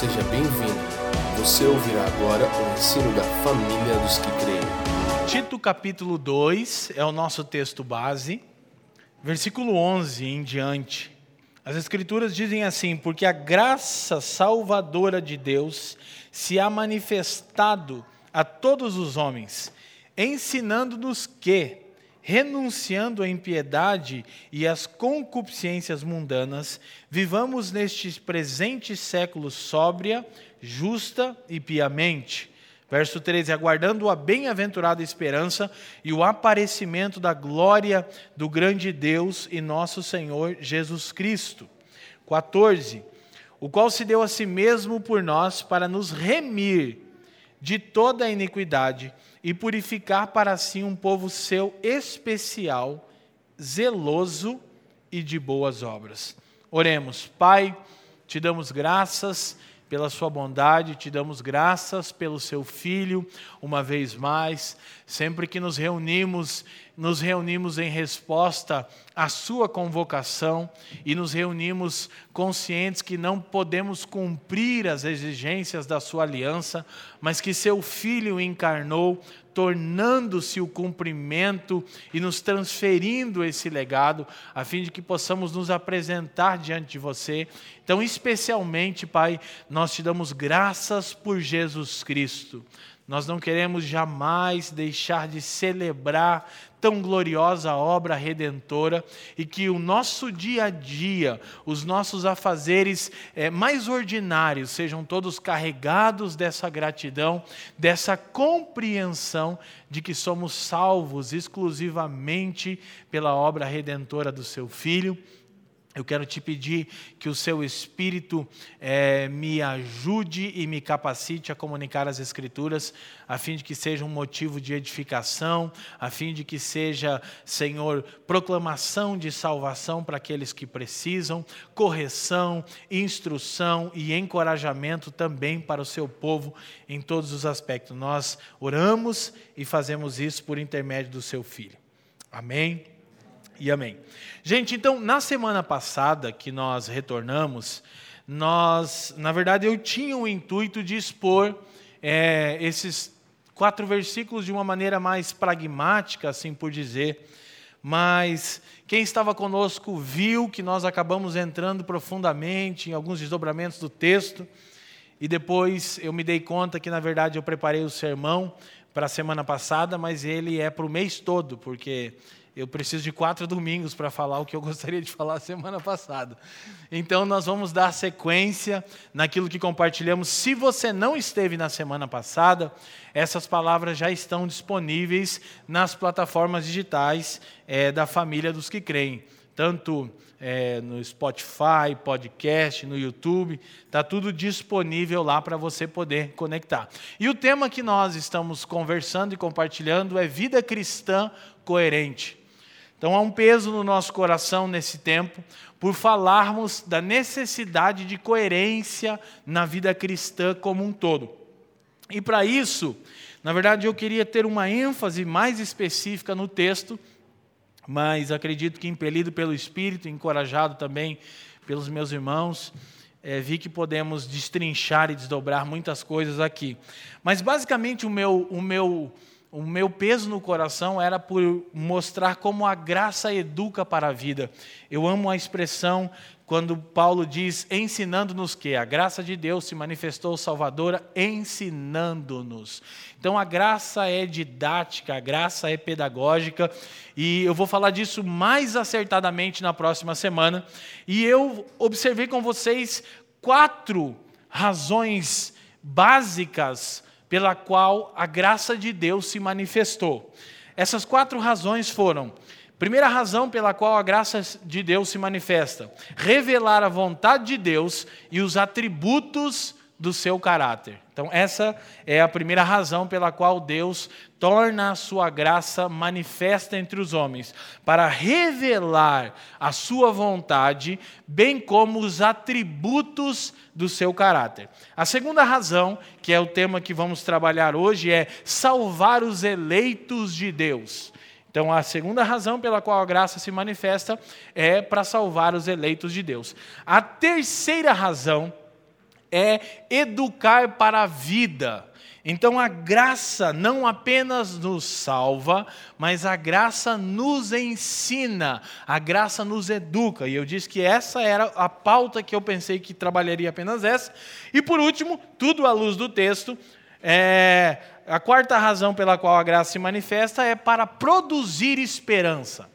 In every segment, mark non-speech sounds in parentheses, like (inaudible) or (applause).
Seja bem-vindo. Você ouvirá agora o ensino da família dos que creem. Tito capítulo 2 é o nosso texto base, versículo 11 em diante. As Escrituras dizem assim: Porque a graça salvadora de Deus se há manifestado a todos os homens, ensinando-nos que, renunciando à impiedade e às concupiscências mundanas, vivamos neste presente século sóbria, justa e piamente. Verso 13: Aguardando a bem-aventurada esperança e o aparecimento da glória do grande Deus e nosso Senhor Jesus Cristo. 14: O qual se deu a si mesmo por nós para nos remir de toda a iniquidade e purificar para si um povo seu especial, zeloso e de boas obras. Oremos, Pai, te damos graças pela sua bondade, te damos graças pelo seu filho, uma vez mais, sempre que nos reunimos, nos reunimos em resposta à sua convocação e nos reunimos conscientes que não podemos cumprir as exigências da sua aliança, mas que seu filho encarnou tornando-se o cumprimento e nos transferindo esse legado, a fim de que possamos nos apresentar diante de você. Então, especialmente, Pai, nós te damos graças por Jesus Cristo. Nós não queremos jamais deixar de celebrar tão gloriosa obra redentora e que o nosso dia a dia, os nossos afazeres é, mais ordinários sejam todos carregados dessa gratidão, dessa compreensão de que somos salvos exclusivamente pela obra redentora do Seu Filho eu quero te pedir que o seu Espírito é, me ajude e me capacite a comunicar as Escrituras, a fim de que seja um motivo de edificação, a fim de que seja, Senhor, proclamação de salvação para aqueles que precisam, correção, instrução e encorajamento também para o seu povo em todos os aspectos. Nós oramos e fazemos isso por intermédio do seu Filho. Amém e amém. Gente, então, na semana passada que nós retornamos, nós, na verdade, eu tinha o intuito de expor é, esses quatro versículos de uma maneira mais pragmática, assim por dizer, mas quem estava conosco viu que nós acabamos entrando profundamente em alguns desdobramentos do texto, e depois eu me dei conta que, na verdade, eu preparei o sermão para a semana passada, mas ele é para o mês todo, porque eu preciso de quatro domingos para falar o que eu gostaria de falar semana passada. Então, nós vamos dar sequência naquilo que compartilhamos. Se você não esteve na semana passada, essas palavras já estão disponíveis nas plataformas digitais é, da família dos que creem. Tanto é, no Spotify, podcast, no YouTube, está tudo disponível lá para você poder conectar. E o tema que nós estamos conversando e compartilhando é vida cristã coerente. Então há um peso no nosso coração nesse tempo por falarmos da necessidade de coerência na vida cristã como um todo. E para isso, na verdade, eu queria ter uma ênfase mais específica no texto, mas acredito que impelido pelo Espírito, encorajado também pelos meus irmãos, é, vi que podemos destrinchar e desdobrar muitas coisas aqui. Mas basicamente o meu, o meu o meu peso no coração era por mostrar como a graça educa para a vida. Eu amo a expressão quando Paulo diz ensinando-nos que a graça de Deus se manifestou salvadora ensinando-nos. Então a graça é didática, a graça é pedagógica e eu vou falar disso mais acertadamente na próxima semana. E eu observei com vocês quatro razões básicas pela qual a graça de Deus se manifestou. Essas quatro razões foram: primeira razão pela qual a graça de Deus se manifesta, revelar a vontade de Deus e os atributos do seu caráter. Então, essa é a primeira razão pela qual Deus torna a sua graça manifesta entre os homens, para revelar a sua vontade, bem como os atributos do seu caráter. A segunda razão, que é o tema que vamos trabalhar hoje, é salvar os eleitos de Deus. Então, a segunda razão pela qual a graça se manifesta é para salvar os eleitos de Deus. A terceira razão é educar para a vida. Então a graça não apenas nos salva, mas a graça nos ensina, a graça nos educa. E eu disse que essa era a pauta que eu pensei que trabalharia apenas essa. E por último, tudo à luz do texto, é, a quarta razão pela qual a graça se manifesta é para produzir esperança.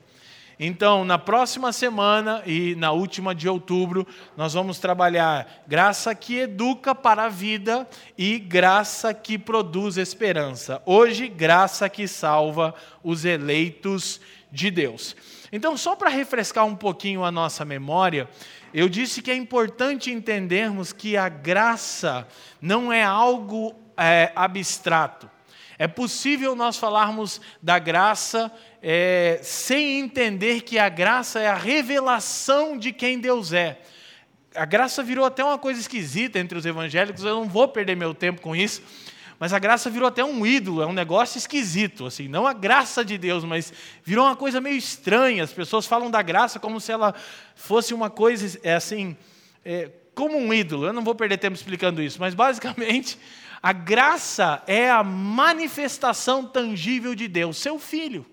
Então, na próxima semana e na última de outubro, nós vamos trabalhar graça que educa para a vida e graça que produz esperança. Hoje, graça que salva os eleitos de Deus. Então, só para refrescar um pouquinho a nossa memória, eu disse que é importante entendermos que a graça não é algo é, abstrato. É possível nós falarmos da graça é, sem entender que a graça é a revelação de quem Deus é. A graça virou até uma coisa esquisita entre os evangélicos, eu não vou perder meu tempo com isso, mas a graça virou até um ídolo, é um negócio esquisito, assim, não a graça de Deus, mas virou uma coisa meio estranha. As pessoas falam da graça como se ela fosse uma coisa é, assim, é, como um ídolo. Eu não vou perder tempo explicando isso, mas basicamente a graça é a manifestação tangível de Deus, seu filho.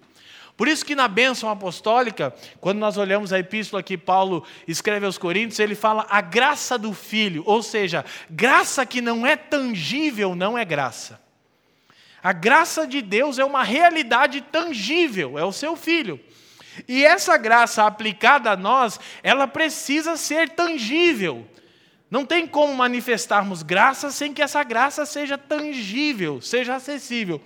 Por isso que na bênção apostólica, quando nós olhamos a epístola que Paulo escreve aos Coríntios, ele fala a graça do Filho, ou seja, graça que não é tangível não é graça. A graça de Deus é uma realidade tangível, é o seu Filho. E essa graça aplicada a nós, ela precisa ser tangível. Não tem como manifestarmos graça sem que essa graça seja tangível, seja acessível.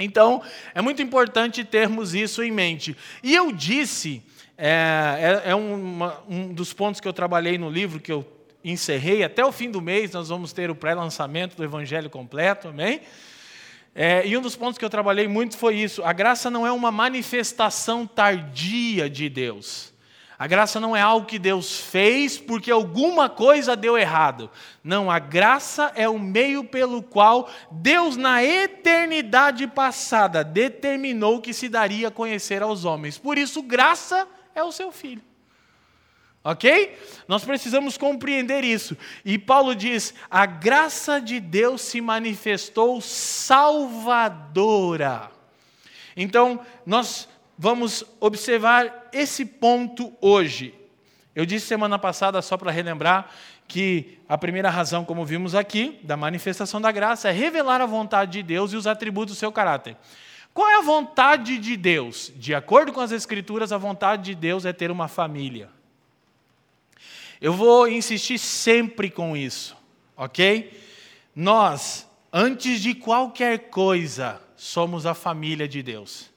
Então, é muito importante termos isso em mente. E eu disse, é, é, é uma, um dos pontos que eu trabalhei no livro que eu encerrei, até o fim do mês nós vamos ter o pré-lançamento do Evangelho completo, amém? É, e um dos pontos que eu trabalhei muito foi isso: a graça não é uma manifestação tardia de Deus. A graça não é algo que Deus fez porque alguma coisa deu errado. Não, a graça é o meio pelo qual Deus, na eternidade passada, determinou que se daria a conhecer aos homens. Por isso, graça é o seu filho. Ok? Nós precisamos compreender isso. E Paulo diz: a graça de Deus se manifestou salvadora. Então, nós vamos observar esse ponto hoje. Eu disse semana passada, só para relembrar, que a primeira razão, como vimos aqui, da manifestação da graça é revelar a vontade de Deus e os atributos do seu caráter. Qual é a vontade de Deus? De acordo com as Escrituras, a vontade de Deus é ter uma família. Eu vou insistir sempre com isso, ok? Nós, antes de qualquer coisa, somos a família de Deus.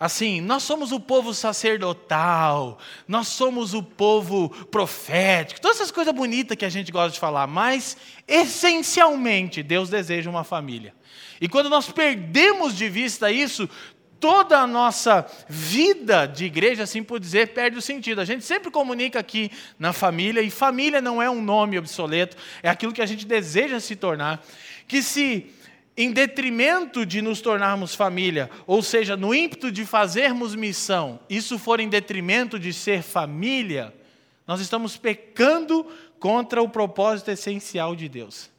Assim, nós somos o povo sacerdotal, nós somos o povo profético, todas essas coisas bonitas que a gente gosta de falar, mas essencialmente Deus deseja uma família. E quando nós perdemos de vista isso, toda a nossa vida de igreja, assim por dizer, perde o sentido. A gente sempre comunica aqui na família, e família não é um nome obsoleto, é aquilo que a gente deseja se tornar. Que se em detrimento de nos tornarmos família, ou seja, no ímpeto de fazermos missão, isso for em detrimento de ser família, nós estamos pecando contra o propósito essencial de Deus.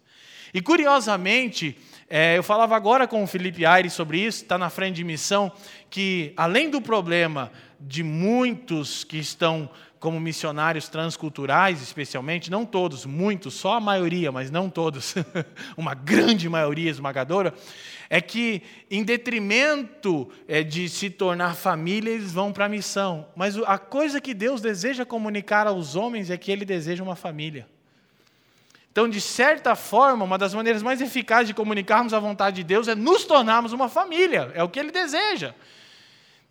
E curiosamente, é, eu falava agora com o Felipe Aires sobre isso, está na frente de missão, que além do problema de muitos que estão como missionários transculturais, especialmente, não todos, muitos, só a maioria, mas não todos, (laughs) uma grande maioria esmagadora, é que, em detrimento é, de se tornar família, eles vão para a missão. Mas a coisa que Deus deseja comunicar aos homens é que Ele deseja uma família. Então, de certa forma, uma das maneiras mais eficazes de comunicarmos a vontade de Deus é nos tornarmos uma família, é o que Ele deseja.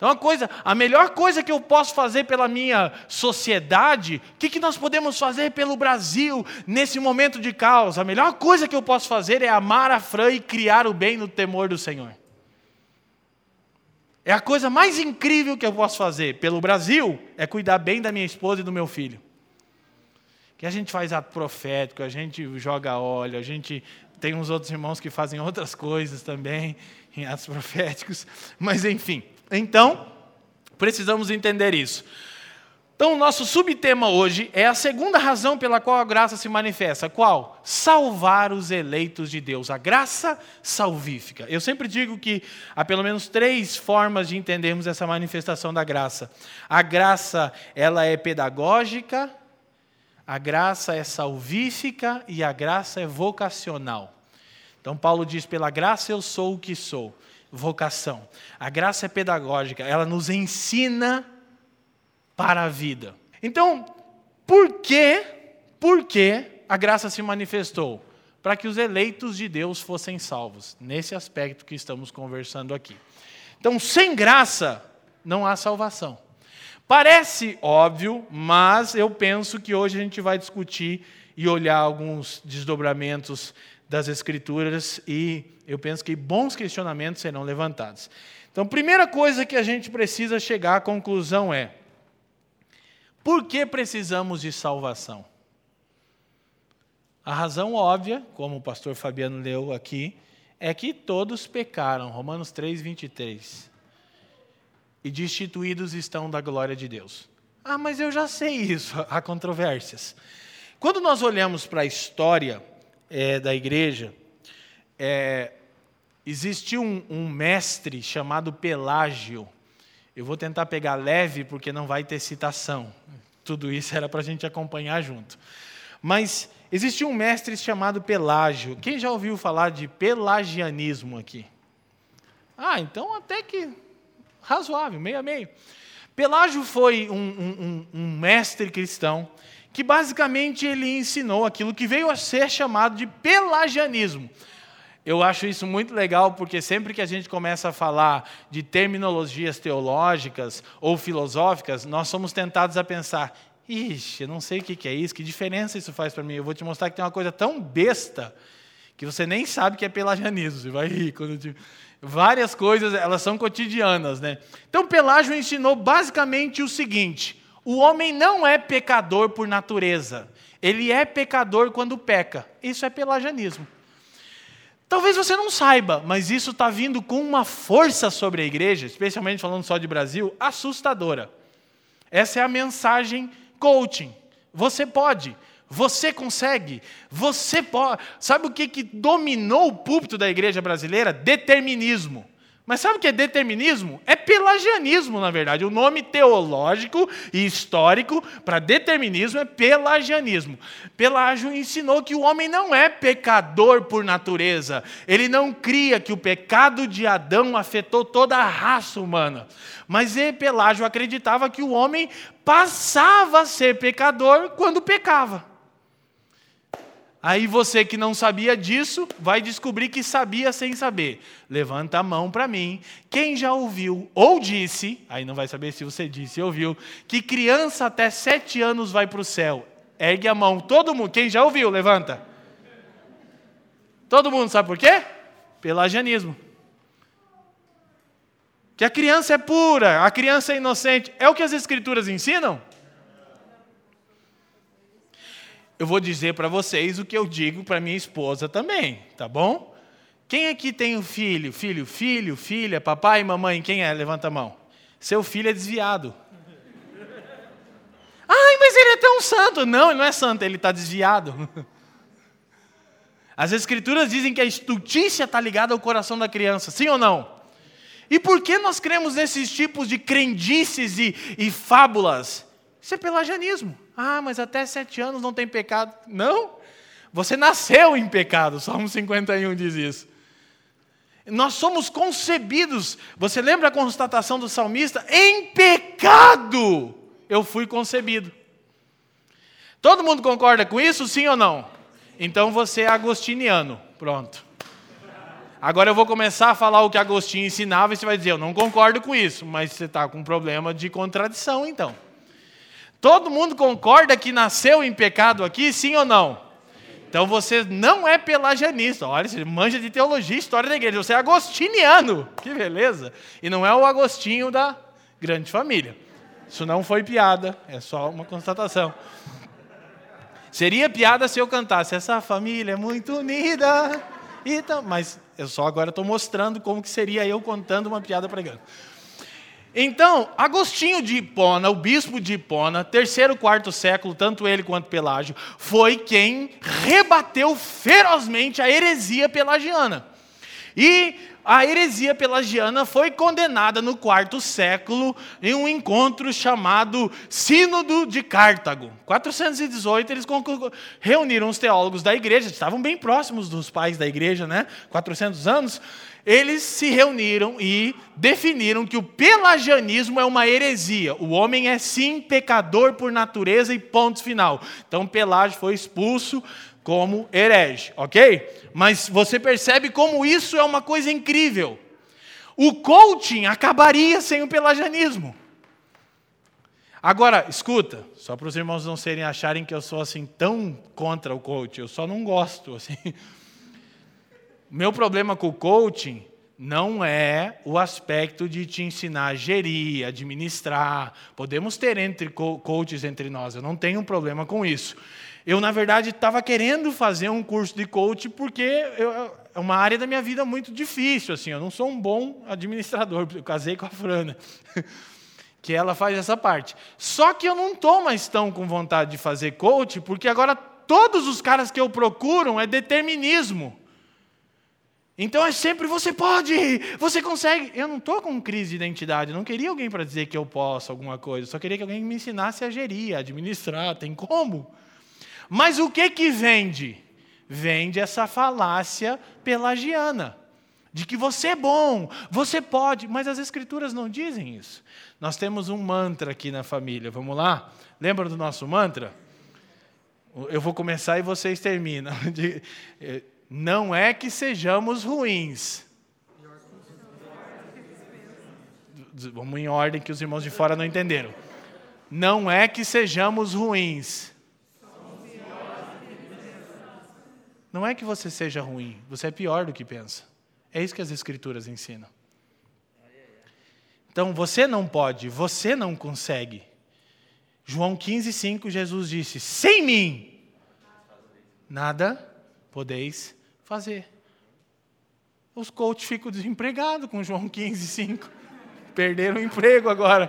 Então, a, coisa, a melhor coisa que eu posso fazer pela minha sociedade, o que, que nós podemos fazer pelo Brasil nesse momento de caos? A melhor coisa que eu posso fazer é amar a Fran e criar o bem no temor do Senhor. É a coisa mais incrível que eu posso fazer pelo Brasil, é cuidar bem da minha esposa e do meu filho. Que a gente faz ato profético, a gente joga óleo, a gente tem uns outros irmãos que fazem outras coisas também, em atos proféticos, (laughs) mas enfim. Então, precisamos entender isso. Então, o nosso subtema hoje é a segunda razão pela qual a graça se manifesta. Qual? Salvar os eleitos de Deus. A graça salvífica. Eu sempre digo que há pelo menos três formas de entendermos essa manifestação da graça. A graça, ela é pedagógica, a graça é salvífica e a graça é vocacional. Então, Paulo diz: pela graça eu sou o que sou. Vocação. A graça é pedagógica, ela nos ensina para a vida. Então, por que, por que a graça se manifestou? Para que os eleitos de Deus fossem salvos, nesse aspecto que estamos conversando aqui. Então, sem graça, não há salvação. Parece óbvio, mas eu penso que hoje a gente vai discutir e olhar alguns desdobramentos das Escrituras e eu penso que bons questionamentos serão levantados. Então, primeira coisa que a gente precisa chegar à conclusão é: por que precisamos de salvação? A razão óbvia, como o pastor Fabiano leu aqui, é que todos pecaram, Romanos 3, 23. E destituídos estão da glória de Deus. Ah, mas eu já sei isso, (laughs) há controvérsias. Quando nós olhamos para a história é, da igreja, é, existiu um, um mestre chamado Pelágio, eu vou tentar pegar leve porque não vai ter citação. Tudo isso era para a gente acompanhar junto. Mas existia um mestre chamado Pelágio. Quem já ouviu falar de pelagianismo aqui? Ah, então até que razoável, meio a meio. Pelágio foi um, um, um mestre cristão que basicamente ele ensinou aquilo que veio a ser chamado de pelagianismo. Eu acho isso muito legal porque sempre que a gente começa a falar de terminologias teológicas ou filosóficas, nós somos tentados a pensar: ixi, eu não sei o que é isso, que diferença isso faz para mim. Eu vou te mostrar que tem uma coisa tão besta que você nem sabe que é pelagianismo. Você vai rir quando eu te... Várias coisas, elas são cotidianas, né? Então, Pelágio ensinou basicamente o seguinte: o homem não é pecador por natureza. Ele é pecador quando peca. Isso é pelagianismo. Talvez você não saiba, mas isso está vindo com uma força sobre a igreja, especialmente falando só de Brasil, assustadora. Essa é a mensagem coaching. Você pode, você consegue, você pode. Sabe o que, que dominou o púlpito da igreja brasileira? Determinismo. Mas sabe o que é determinismo? É pelagianismo, na verdade. O nome teológico e histórico para determinismo é pelagianismo. Pelágio ensinou que o homem não é pecador por natureza. Ele não cria que o pecado de Adão afetou toda a raça humana. Mas Pelágio acreditava que o homem passava a ser pecador quando pecava. Aí você que não sabia disso, vai descobrir que sabia sem saber. Levanta a mão para mim. Quem já ouviu ou disse, aí não vai saber se você disse ou ouviu, que criança até sete anos vai para o céu. Ergue a mão, todo mundo. Quem já ouviu, levanta. Todo mundo sabe por quê? Pelagianismo. Que a criança é pura, a criança é inocente. É o que as escrituras ensinam? Eu vou dizer para vocês o que eu digo para minha esposa também, tá bom? Quem aqui tem um filho? Filho, filho, filha, papai, mamãe, quem é? Levanta a mão. Seu filho é desviado. Ai, mas ele é tão santo. Não, ele não é santo, ele está desviado. As escrituras dizem que a estultícia está ligada ao coração da criança, sim ou não? E por que nós cremos nesses tipos de crendices e, e fábulas? Isso é pelagianismo. Ah, mas até sete anos não tem pecado. Não. Você nasceu em pecado. Salmo 51 diz isso. Nós somos concebidos. Você lembra a constatação do salmista? Em pecado eu fui concebido. Todo mundo concorda com isso, sim ou não? Então você é agostiniano. Pronto. Agora eu vou começar a falar o que Agostinho ensinava e você vai dizer: Eu não concordo com isso, mas você está com um problema de contradição então. Todo mundo concorda que nasceu em pecado aqui, sim ou não? Então você não é pelagianista. Olha, você manja de teologia, história da igreja. Você é agostiniano. Que beleza. E não é o Agostinho da grande família. Isso não foi piada, é só uma constatação. Seria piada se eu cantasse essa família é muito unida. Então, mas eu só agora estou mostrando como que seria eu contando uma piada pregando. Então, Agostinho de Hipona, o bispo de Hipona, terceiro, quarto século, tanto ele quanto Pelágio, foi quem rebateu ferozmente a heresia pelagiana. E a heresia pelagiana foi condenada no quarto século em um encontro chamado Sínodo de Cartago. 418 eles reuniram os teólogos da igreja, estavam bem próximos dos pais da igreja, né? 400 anos. Eles se reuniram e definiram que o pelagianismo é uma heresia. O homem é sim pecador por natureza e ponto final. Então Pelágio foi expulso como herege, ok? Mas você percebe como isso é uma coisa incrível. O coaching acabaria sem o pelagianismo. Agora, escuta, só para os irmãos não serem acharem que eu sou assim tão contra o coaching, eu só não gosto assim. Meu problema com o coaching não é o aspecto de te ensinar a gerir, administrar. Podemos ter entre coaches entre nós, eu não tenho um problema com isso. Eu, na verdade, estava querendo fazer um curso de coach porque eu, é uma área da minha vida muito difícil. Assim, eu não sou um bom administrador, eu casei com a Frana, (laughs) que ela faz essa parte. Só que eu não estou mais tão com vontade de fazer coach, porque agora todos os caras que eu procuro é determinismo. Então é sempre você pode, você consegue. Eu não estou com crise de identidade, não queria alguém para dizer que eu posso alguma coisa, só queria que alguém me ensinasse a gerir, a administrar. Tem como? Mas o que que vende? Vende essa falácia pelagiana. De que você é bom, você pode, mas as escrituras não dizem isso. Nós temos um mantra aqui na família, vamos lá? Lembra do nosso mantra? Eu vou começar e vocês terminam. (laughs) Não é que sejamos ruins. Vamos em ordem que os irmãos de fora não entenderam. Não é que sejamos ruins. Não é que você seja ruim, você é pior do que pensa. É isso que as Escrituras ensinam. Então você não pode, você não consegue. João 15, 5, Jesus disse: Sem mim, nada podeis fazer. Os coaches ficam desempregados com João 15, 5. Perderam o emprego agora.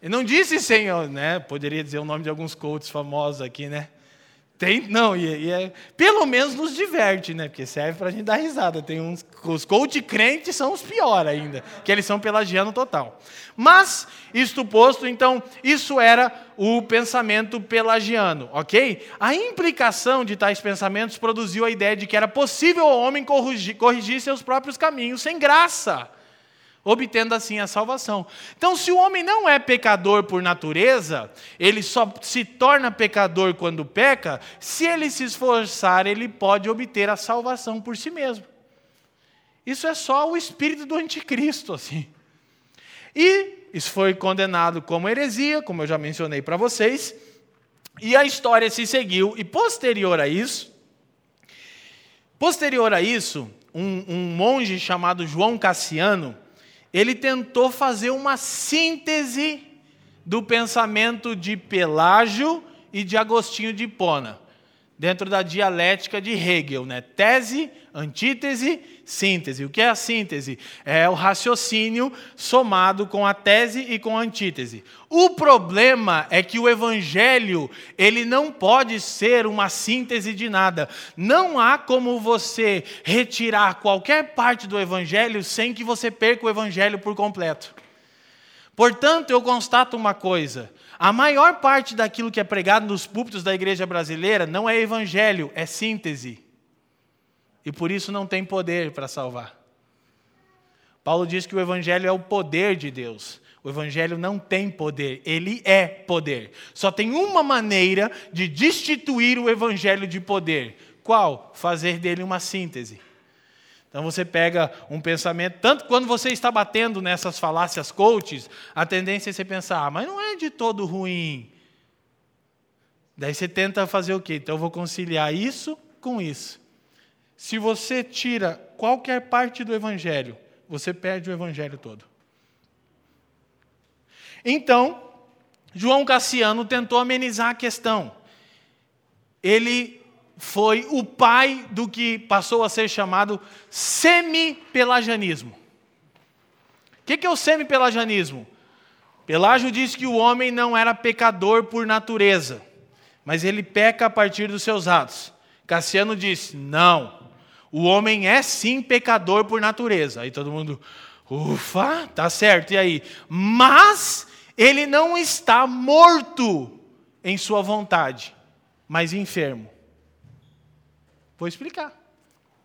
E não disse Senhor, né? Poderia dizer o nome de alguns coaches famosos aqui, né? Tem, não, e, e é, pelo menos nos diverte, né? Porque serve para a gente dar risada. Tem uns, os coach crentes são os piores ainda, que eles são pelagiano total. Mas, isto posto, então, isso era o pensamento pelagiano, ok? A implicação de tais pensamentos produziu a ideia de que era possível o homem corrigir, corrigir seus próprios caminhos sem graça obtendo assim a salvação. Então, se o homem não é pecador por natureza, ele só se torna pecador quando peca, se ele se esforçar, ele pode obter a salvação por si mesmo. Isso é só o espírito do anticristo, assim. E isso foi condenado como heresia, como eu já mencionei para vocês, e a história se seguiu, e posterior a isso, posterior a isso, um, um monge chamado João Cassiano, ele tentou fazer uma síntese do pensamento de Pelágio e de Agostinho de Hipona, dentro da dialética de Hegel, né? Tese, antítese, síntese. O que é a síntese? É o raciocínio somado com a tese e com a antítese. O problema é que o evangelho, ele não pode ser uma síntese de nada. Não há como você retirar qualquer parte do evangelho sem que você perca o evangelho por completo. Portanto, eu constato uma coisa: a maior parte daquilo que é pregado nos púlpitos da igreja brasileira não é evangelho, é síntese e por isso não tem poder para salvar. Paulo diz que o Evangelho é o poder de Deus. O Evangelho não tem poder, ele é poder. Só tem uma maneira de destituir o Evangelho de poder. Qual? Fazer dele uma síntese. Então você pega um pensamento, tanto quando você está batendo nessas falácias coaches, a tendência é você pensar, ah, mas não é de todo ruim. Daí você tenta fazer o quê? Então eu vou conciliar isso com isso. Se você tira qualquer parte do evangelho, você perde o evangelho todo. Então, João Cassiano tentou amenizar a questão. Ele foi o pai do que passou a ser chamado semi-pelagianismo. que, que é o semi-pelagianismo? Pelágio diz que o homem não era pecador por natureza, mas ele peca a partir dos seus atos. Cassiano disse: não, o homem é sim pecador por natureza. Aí todo mundo, ufa, tá certo, e aí? Mas ele não está morto em sua vontade, mas enfermo. Vou explicar.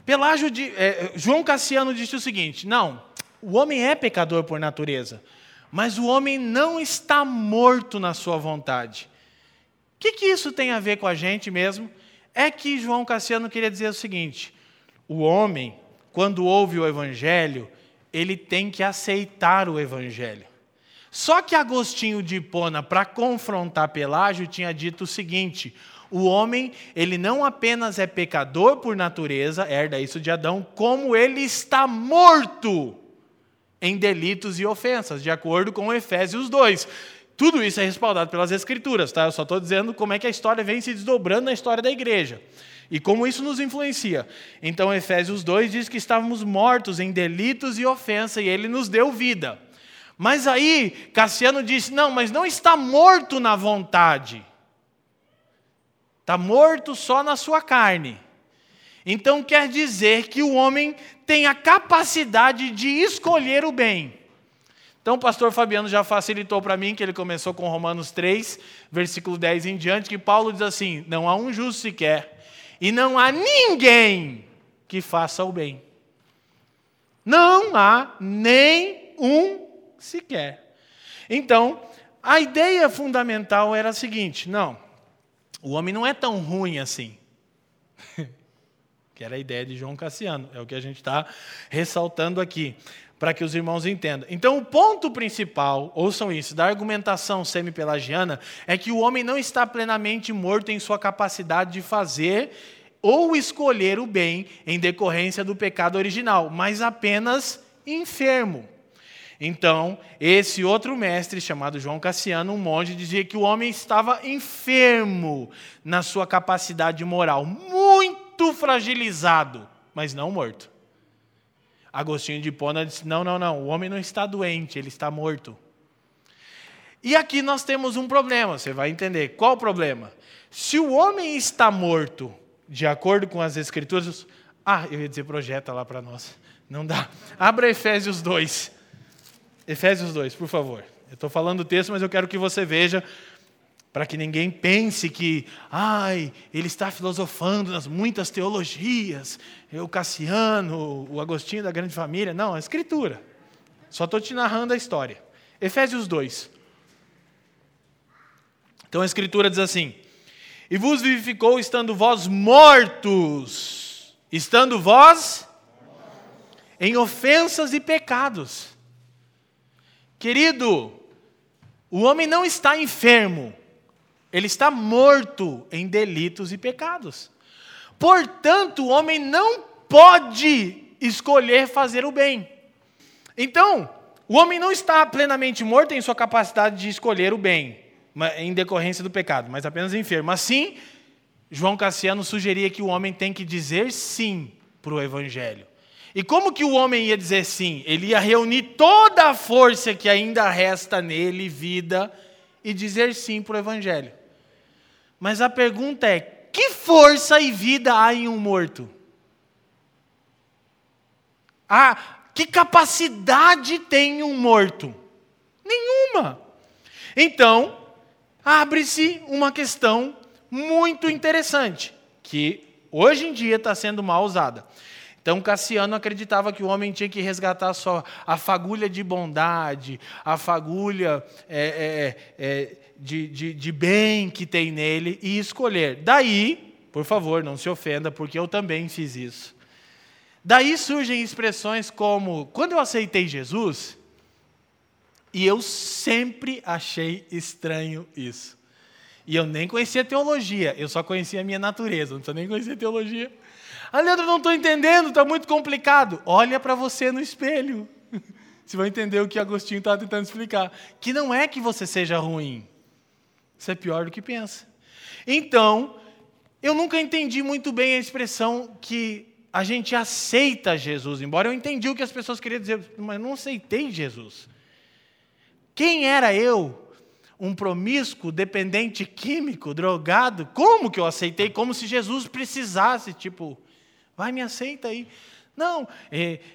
Pelágio de, é, João Cassiano disse o seguinte: não, o homem é pecador por natureza, mas o homem não está morto na sua vontade. O que, que isso tem a ver com a gente mesmo? É que João Cassiano queria dizer o seguinte: o homem, quando ouve o Evangelho, ele tem que aceitar o Evangelho. Só que Agostinho de Hipona, para confrontar Pelágio, tinha dito o seguinte: o homem, ele não apenas é pecador por natureza, herda isso de Adão, como ele está morto em delitos e ofensas, de acordo com Efésios 2. Tudo isso é respaldado pelas Escrituras, tá? Eu só estou dizendo como é que a história vem se desdobrando na história da igreja. E como isso nos influencia. Então, Efésios 2 diz que estávamos mortos em delitos e ofensa, e ele nos deu vida. Mas aí, Cassiano disse: não, mas não está morto na vontade, está morto só na sua carne. Então quer dizer que o homem tem a capacidade de escolher o bem. Então o pastor Fabiano já facilitou para mim que ele começou com Romanos 3, versículo 10 em diante, que Paulo diz assim: Não há um justo sequer, e não há ninguém que faça o bem. Não há nem um sequer. Então, a ideia fundamental era a seguinte: não, o homem não é tão ruim assim. (laughs) que era a ideia de João Cassiano, é o que a gente está ressaltando aqui, para que os irmãos entendam. Então, o ponto principal, ouçam isso, da argumentação semi-pelagiana, é que o homem não está plenamente morto em sua capacidade de fazer ou escolher o bem em decorrência do pecado original, mas apenas enfermo. Então, esse outro mestre, chamado João Cassiano, um monge, dizia que o homem estava enfermo na sua capacidade moral, muito fragilizado, mas não morto. Agostinho de Hipona disse: não, não, não, o homem não está doente, ele está morto. E aqui nós temos um problema, você vai entender. Qual o problema? Se o homem está morto, de acordo com as Escrituras. Ah, eu ia dizer projeta lá para nós. Não dá. Abra Efésios 2. Efésios 2, por favor. Eu estou falando o texto, mas eu quero que você veja, para que ninguém pense que, ai, ele está filosofando nas muitas teologias, o Cassiano, o Agostinho da Grande Família. Não, a Escritura. Só estou te narrando a história. Efésios 2. Então a Escritura diz assim: E vos vivificou estando vós mortos, estando vós em ofensas e pecados Querido, o homem não está enfermo, ele está morto em delitos e pecados. Portanto, o homem não pode escolher fazer o bem. Então, o homem não está plenamente morto em sua capacidade de escolher o bem, em decorrência do pecado, mas apenas enfermo. Assim, João Cassiano sugeria que o homem tem que dizer sim para o evangelho. E como que o homem ia dizer sim? Ele ia reunir toda a força que ainda resta nele, vida, e dizer sim para o Evangelho. Mas a pergunta é: que força e vida há em um morto? Ah, que capacidade tem um morto? Nenhuma. Então, abre-se uma questão muito interessante, que hoje em dia está sendo mal usada. Então Cassiano acreditava que o homem tinha que resgatar só a fagulha de bondade, a fagulha é, é, é, de, de, de bem que tem nele e escolher. Daí, por favor, não se ofenda, porque eu também fiz isso. Daí surgem expressões como: quando eu aceitei Jesus, e eu sempre achei estranho isso. E eu nem conhecia teologia, eu só conhecia a minha natureza, não precisa nem conhecer teologia. Ah, Leandro, não estou entendendo, está muito complicado. Olha para você no espelho. (laughs) Você vai entender o que Agostinho está tentando explicar. Que não é que você seja ruim. Isso é pior do que pensa. Então, eu nunca entendi muito bem a expressão que a gente aceita Jesus, embora eu entendi o que as pessoas queriam dizer, mas não aceitei Jesus. Quem era eu? Um promíscuo, dependente químico, drogado? Como que eu aceitei? Como se Jesus precisasse, tipo, vai, me aceita aí. Não,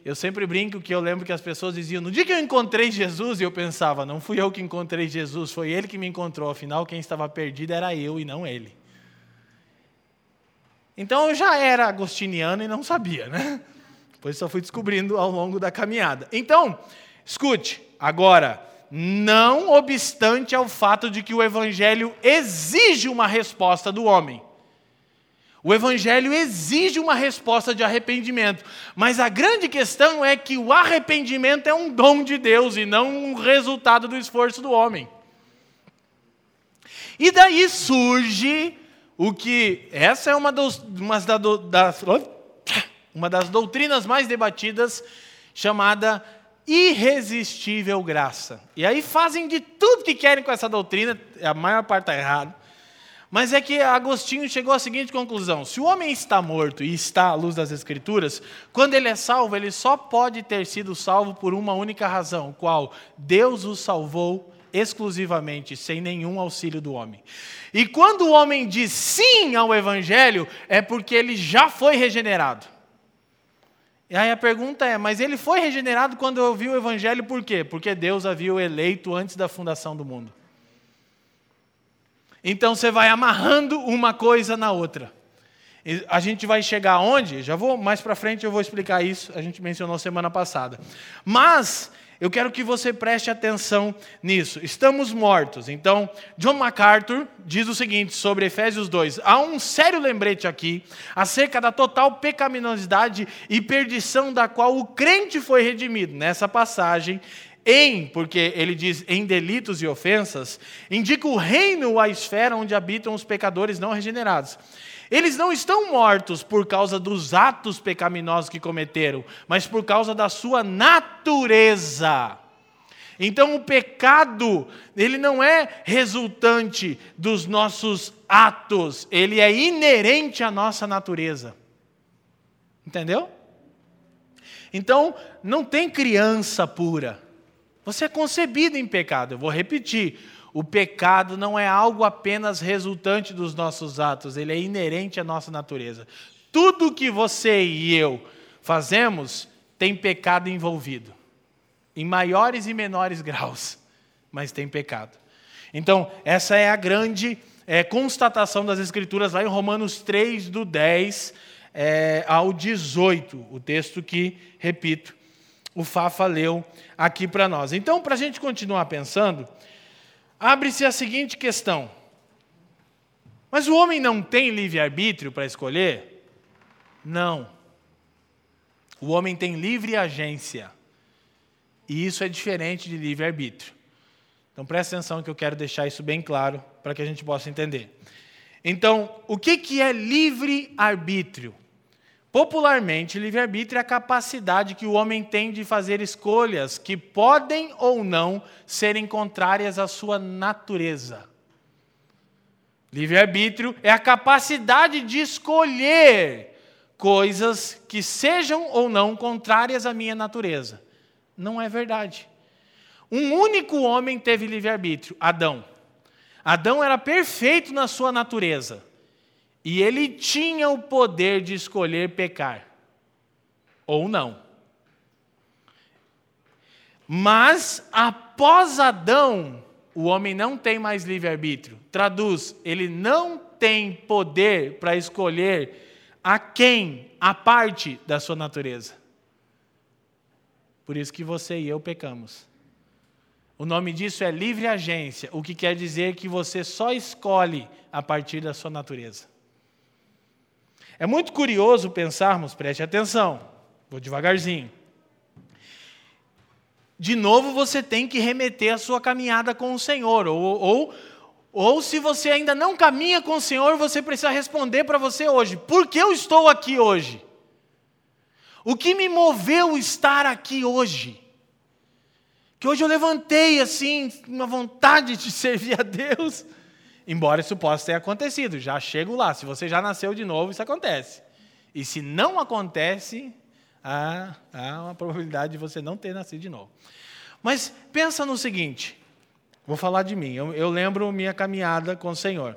eu sempre brinco que eu lembro que as pessoas diziam: no dia que eu encontrei Jesus, eu pensava, não fui eu que encontrei Jesus, foi ele que me encontrou. Afinal, quem estava perdido era eu e não ele. Então eu já era agostiniano e não sabia, né? Depois só fui descobrindo ao longo da caminhada. Então, escute, agora, não obstante ao fato de que o evangelho exige uma resposta do homem. O Evangelho exige uma resposta de arrependimento, mas a grande questão é que o arrependimento é um dom de Deus e não um resultado do esforço do homem. E daí surge o que. Essa é uma, dos, uma, das, uma das doutrinas mais debatidas, chamada irresistível graça. E aí fazem de tudo que querem com essa doutrina, a maior parte está errada. Mas é que Agostinho chegou à seguinte conclusão: se o homem está morto e está à luz das Escrituras, quando ele é salvo, ele só pode ter sido salvo por uma única razão, qual Deus o salvou exclusivamente, sem nenhum auxílio do homem. E quando o homem diz sim ao Evangelho, é porque ele já foi regenerado. E aí a pergunta é: mas ele foi regenerado quando ouviu o Evangelho por quê? Porque Deus havia o eleito antes da fundação do mundo. Então você vai amarrando uma coisa na outra. A gente vai chegar onde? Já vou mais para frente eu vou explicar isso. A gente mencionou semana passada. Mas eu quero que você preste atenção nisso. Estamos mortos. Então, John MacArthur diz o seguinte sobre Efésios 2: há um sério lembrete aqui acerca da total pecaminosidade e perdição da qual o crente foi redimido. Nessa passagem, em, porque ele diz em delitos e ofensas, indica o reino ou a esfera onde habitam os pecadores não regenerados. Eles não estão mortos por causa dos atos pecaminosos que cometeram, mas por causa da sua natureza. Então o pecado, ele não é resultante dos nossos atos, ele é inerente à nossa natureza. Entendeu? Então, não tem criança pura. Você é concebido em pecado. Eu vou repetir. O pecado não é algo apenas resultante dos nossos atos, ele é inerente à nossa natureza. Tudo que você e eu fazemos tem pecado envolvido, em maiores e menores graus, mas tem pecado. Então, essa é a grande é, constatação das Escrituras lá em Romanos 3, do 10 é, ao 18, o texto que, repito, o Fafa leu aqui para nós. Então, para a gente continuar pensando, abre-se a seguinte questão: mas o homem não tem livre-arbítrio para escolher? Não. O homem tem livre agência. E isso é diferente de livre-arbítrio. Então preste atenção que eu quero deixar isso bem claro para que a gente possa entender. Então, o que é livre-arbítrio? Popularmente, livre-arbítrio é a capacidade que o homem tem de fazer escolhas que podem ou não serem contrárias à sua natureza. Livre-arbítrio é a capacidade de escolher coisas que sejam ou não contrárias à minha natureza. Não é verdade. Um único homem teve livre-arbítrio, Adão. Adão era perfeito na sua natureza. E ele tinha o poder de escolher pecar ou não. Mas após Adão, o homem não tem mais livre-arbítrio. Traduz, ele não tem poder para escolher a quem, a parte da sua natureza. Por isso que você e eu pecamos. O nome disso é livre agência, o que quer dizer que você só escolhe a partir da sua natureza. É muito curioso pensarmos, preste atenção, vou devagarzinho. De novo, você tem que remeter a sua caminhada com o Senhor, ou, ou, ou se você ainda não caminha com o Senhor, você precisa responder para você hoje: por que eu estou aqui hoje? O que me moveu estar aqui hoje? Que hoje eu levantei assim, uma vontade de (laughs) servir a Deus. Embora isso possa ter acontecido, já chego lá. Se você já nasceu de novo, isso acontece. E se não acontece, há, há uma probabilidade de você não ter nascido de novo. Mas pensa no seguinte: vou falar de mim. Eu, eu lembro minha caminhada com o Senhor.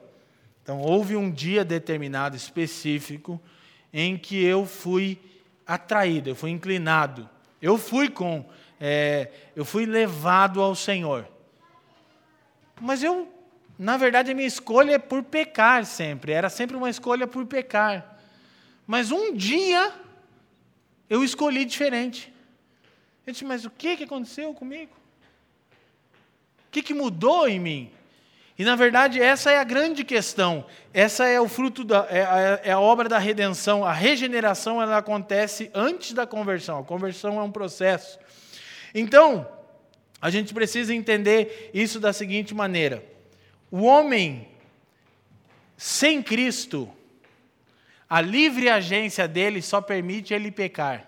Então, houve um dia determinado, específico, em que eu fui atraído, eu fui inclinado. Eu fui com, é, eu fui levado ao Senhor. Mas eu, na verdade, a minha escolha é por pecar sempre. Era sempre uma escolha por pecar. Mas um dia eu escolhi diferente. Eu disse, mas o que, que aconteceu comigo? O que, que mudou em mim? E na verdade essa é a grande questão. Essa é o fruto da é a, é a, obra da redenção. A regeneração ela acontece antes da conversão. A conversão é um processo. Então a gente precisa entender isso da seguinte maneira: o homem sem Cristo, a livre agência dele só permite ele pecar.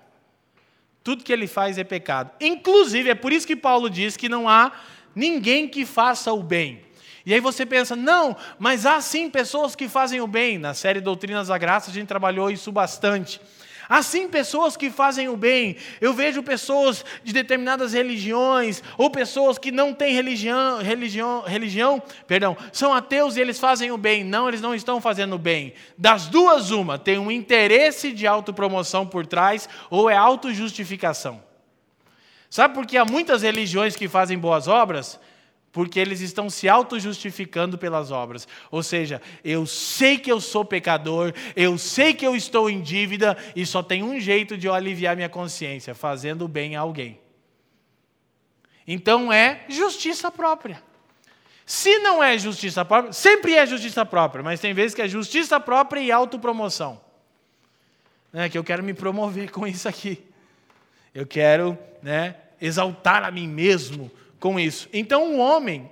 Tudo que ele faz é pecado. Inclusive é por isso que Paulo diz que não há ninguém que faça o bem. E aí você pensa, não, mas há sim pessoas que fazem o bem. Na série Doutrinas da Graça a gente trabalhou isso bastante. Há sim pessoas que fazem o bem. Eu vejo pessoas de determinadas religiões, ou pessoas que não têm religião, religião, religião, perdão, são ateus e eles fazem o bem. Não, eles não estão fazendo o bem. Das duas, uma, tem um interesse de autopromoção por trás, ou é autojustificação. Sabe por que há muitas religiões que fazem boas obras? Porque eles estão se auto-justificando pelas obras. Ou seja, eu sei que eu sou pecador, eu sei que eu estou em dívida e só tem um jeito de eu aliviar minha consciência: fazendo bem a alguém. Então é justiça própria. Se não é justiça própria, sempre é justiça própria, mas tem vezes que é justiça própria e autopromoção. É que eu quero me promover com isso aqui. Eu quero né, exaltar a mim mesmo com isso. Então, o homem,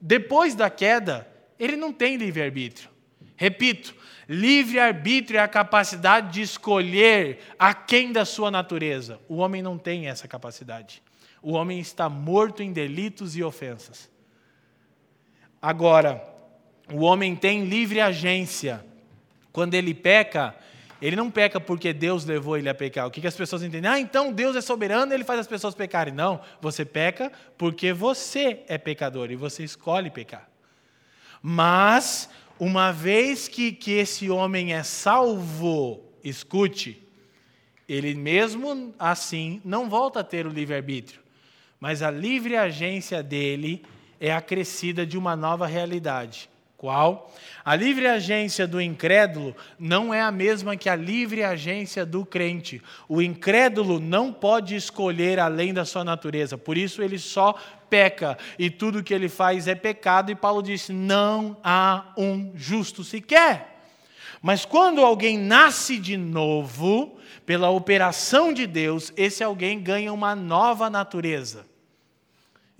depois da queda, ele não tem livre-arbítrio. Repito, livre-arbítrio é a capacidade de escolher a quem da sua natureza. O homem não tem essa capacidade. O homem está morto em delitos e ofensas. Agora, o homem tem livre agência. Quando ele peca, ele não peca porque Deus levou ele a pecar. O que, as pessoas entendem? Ah, então Deus é soberano e ele faz as pessoas pecarem. Não, você peca porque você é pecador e você escolhe pecar. Mas, uma vez que, que esse homem é salvo, escute, ele mesmo assim não volta a ter o livre-arbítrio, mas a livre agência dele é acrescida de uma nova realidade. Qual? A livre agência do incrédulo não é a mesma que a livre agência do crente. O incrédulo não pode escolher além da sua natureza, por isso ele só peca e tudo que ele faz é pecado. E Paulo disse: não há um justo sequer. Mas quando alguém nasce de novo, pela operação de Deus, esse alguém ganha uma nova natureza.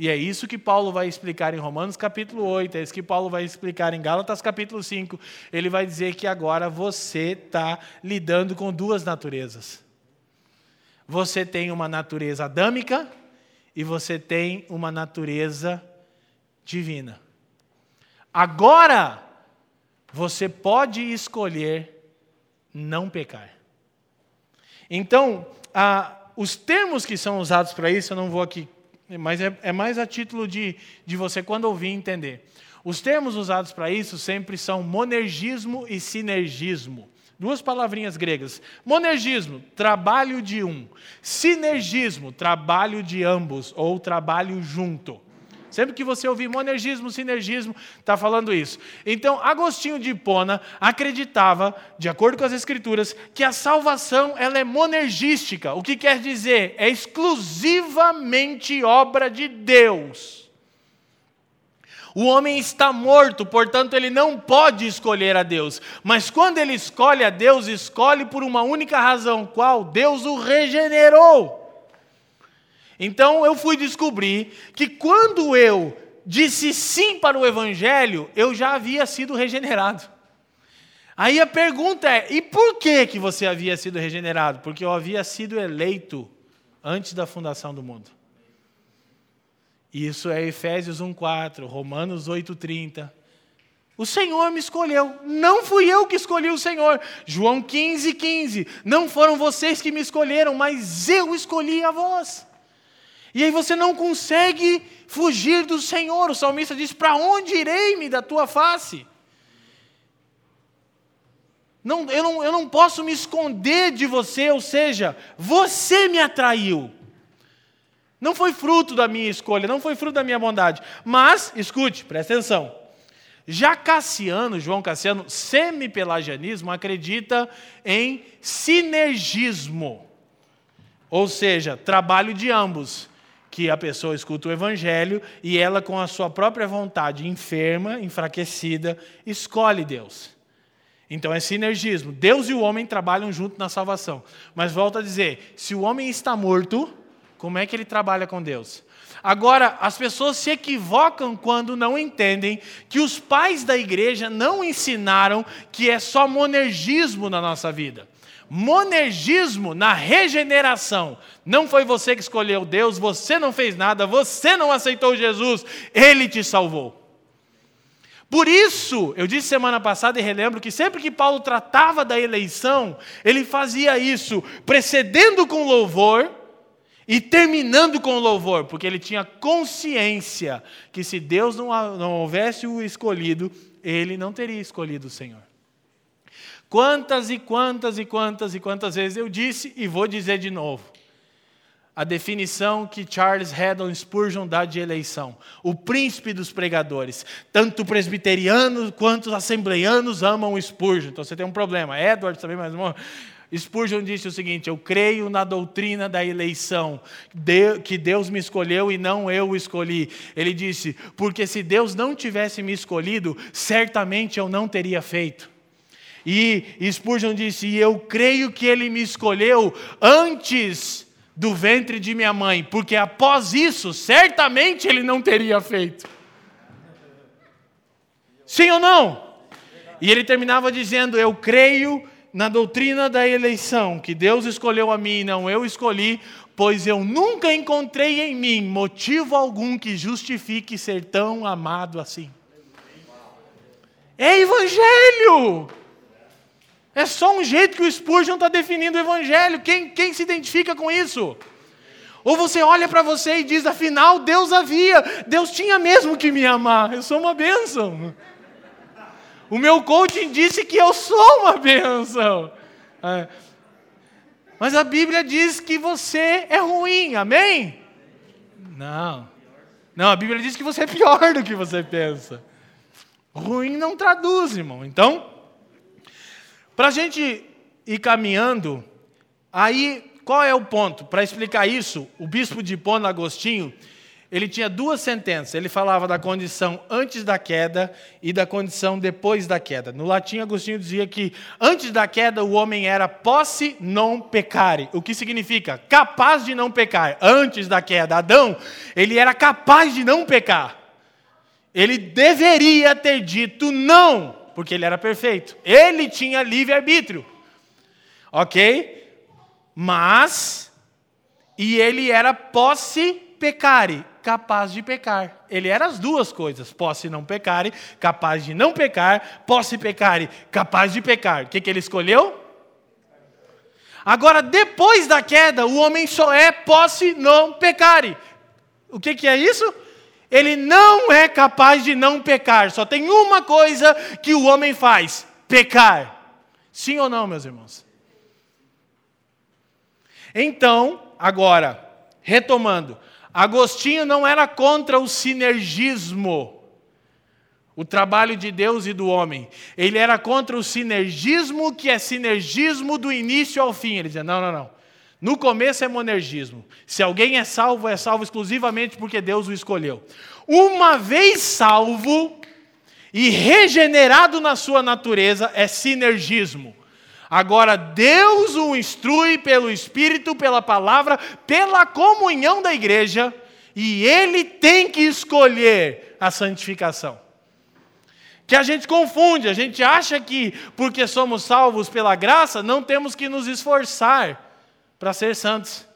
E é isso que Paulo vai explicar em Romanos capítulo 8, é isso que Paulo vai explicar em Gálatas capítulo 5. Ele vai dizer que agora você está lidando com duas naturezas. Você tem uma natureza adâmica e você tem uma natureza divina. Agora, você pode escolher não pecar. Então, ah, os termos que são usados para isso, eu não vou aqui mas é, é mais a título de, de você, quando ouvir, entender. Os termos usados para isso sempre são monergismo e sinergismo. Duas palavrinhas gregas. Monergismo, trabalho de um. Sinergismo, trabalho de ambos, ou trabalho junto. Sempre que você ouvir monergismo, sinergismo, está falando isso. Então, Agostinho de Hipona acreditava, de acordo com as escrituras, que a salvação ela é monergística. O que quer dizer? É exclusivamente obra de Deus. O homem está morto, portanto, ele não pode escolher a Deus. Mas quando ele escolhe a Deus, escolhe por uma única razão: qual? Deus o regenerou. Então eu fui descobrir que quando eu disse sim para o Evangelho, eu já havia sido regenerado. Aí a pergunta é: e por que, que você havia sido regenerado? Porque eu havia sido eleito antes da fundação do mundo. Isso é Efésios 1,4, Romanos 8,30. O Senhor me escolheu, não fui eu que escolhi o Senhor. João 15, 15. Não foram vocês que me escolheram, mas eu escolhi a vós. E aí você não consegue fugir do Senhor. O salmista diz: Para onde irei-me da tua face? Não, eu, não, eu não posso me esconder de você, ou seja, você me atraiu. Não foi fruto da minha escolha, não foi fruto da minha bondade. Mas, escute, presta atenção. Já Cassiano, João Cassiano, semi-pelagianismo, acredita em sinergismo. Ou seja, trabalho de ambos. Que a pessoa escuta o evangelho e ela, com a sua própria vontade enferma, enfraquecida, escolhe Deus. Então é sinergismo. Deus e o homem trabalham junto na salvação. Mas volto a dizer: se o homem está morto, como é que ele trabalha com Deus? Agora, as pessoas se equivocam quando não entendem que os pais da igreja não ensinaram que é só monergismo na nossa vida. Monergismo na regeneração. Não foi você que escolheu Deus, você não fez nada, você não aceitou Jesus, Ele te salvou. Por isso, eu disse semana passada e relembro que sempre que Paulo tratava da eleição, ele fazia isso precedendo com louvor e terminando com louvor, porque ele tinha consciência que se Deus não, não houvesse o escolhido, ele não teria escolhido o Senhor. Quantas e quantas e quantas e quantas vezes eu disse e vou dizer de novo a definição que Charles Haddon Spurgeon dá de eleição. O príncipe dos pregadores. Tanto presbiterianos quanto assembleianos amam Spurgeon. Então você tem um problema. Edward também, mas Spurgeon disse o seguinte: Eu creio na doutrina da eleição, que Deus me escolheu e não eu o escolhi. Ele disse: Porque se Deus não tivesse me escolhido, certamente eu não teria feito. E Spurgeon disse: E eu creio que ele me escolheu antes do ventre de minha mãe, porque após isso, certamente ele não teria feito. Sim ou não? E ele terminava dizendo: Eu creio na doutrina da eleição, que Deus escolheu a mim e não eu escolhi, pois eu nunca encontrei em mim motivo algum que justifique ser tão amado assim. É evangelho! É só um jeito que o Spurgeon está definindo o Evangelho. Quem, quem se identifica com isso? Ou você olha para você e diz, afinal, Deus havia, Deus tinha mesmo que me amar, eu sou uma bênção. O meu coaching disse que eu sou uma bênção. É. Mas a Bíblia diz que você é ruim, amém? Não. Não, a Bíblia diz que você é pior do que você pensa. Ruim não traduz, irmão. Então, para a gente ir caminhando, aí qual é o ponto? Para explicar isso, o bispo de Hipona, Agostinho, ele tinha duas sentenças. Ele falava da condição antes da queda e da condição depois da queda. No latim, Agostinho dizia que antes da queda o homem era posse non pecare, o que significa capaz de não pecar. Antes da queda, Adão, ele era capaz de não pecar. Ele deveria ter dito não porque ele era perfeito. Ele tinha livre-arbítrio. Ok? Mas, e ele era posse pecare, capaz de pecar. Ele era as duas coisas: posse não pecare, capaz de não pecar, posse pecare, capaz de pecar. O que, que ele escolheu? Agora, depois da queda, o homem só é posse não pecare. O que, que é isso? Ele não é capaz de não pecar. Só tem uma coisa que o homem faz: pecar. Sim ou não, meus irmãos? Então, agora, retomando, Agostinho não era contra o sinergismo, o trabalho de Deus e do homem. Ele era contra o sinergismo, que é sinergismo do início ao fim. Ele dizia: não, não, não. No começo é monergismo. Se alguém é salvo, é salvo exclusivamente porque Deus o escolheu. Uma vez salvo e regenerado na sua natureza, é sinergismo. Agora, Deus o instrui pelo Espírito, pela palavra, pela comunhão da igreja, e ele tem que escolher a santificação. Que a gente confunde, a gente acha que porque somos salvos pela graça, não temos que nos esforçar para ser santos.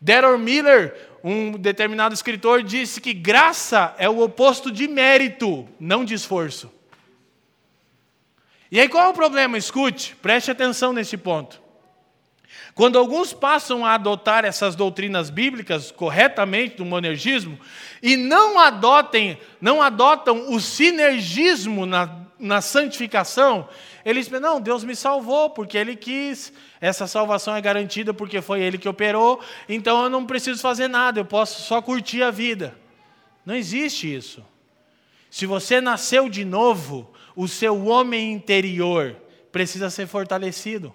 Deror Miller, um determinado escritor, disse que graça é o oposto de mérito, não de esforço. E aí qual é o problema? Escute, preste atenção nesse ponto. Quando alguns passam a adotar essas doutrinas bíblicas corretamente do monergismo e não adotem, não adotam o sinergismo na, na santificação, eles pensam, não, Deus me salvou porque Ele quis, essa salvação é garantida porque foi Ele que operou, então eu não preciso fazer nada, eu posso só curtir a vida. Não existe isso. Se você nasceu de novo, o seu homem interior precisa ser fortalecido.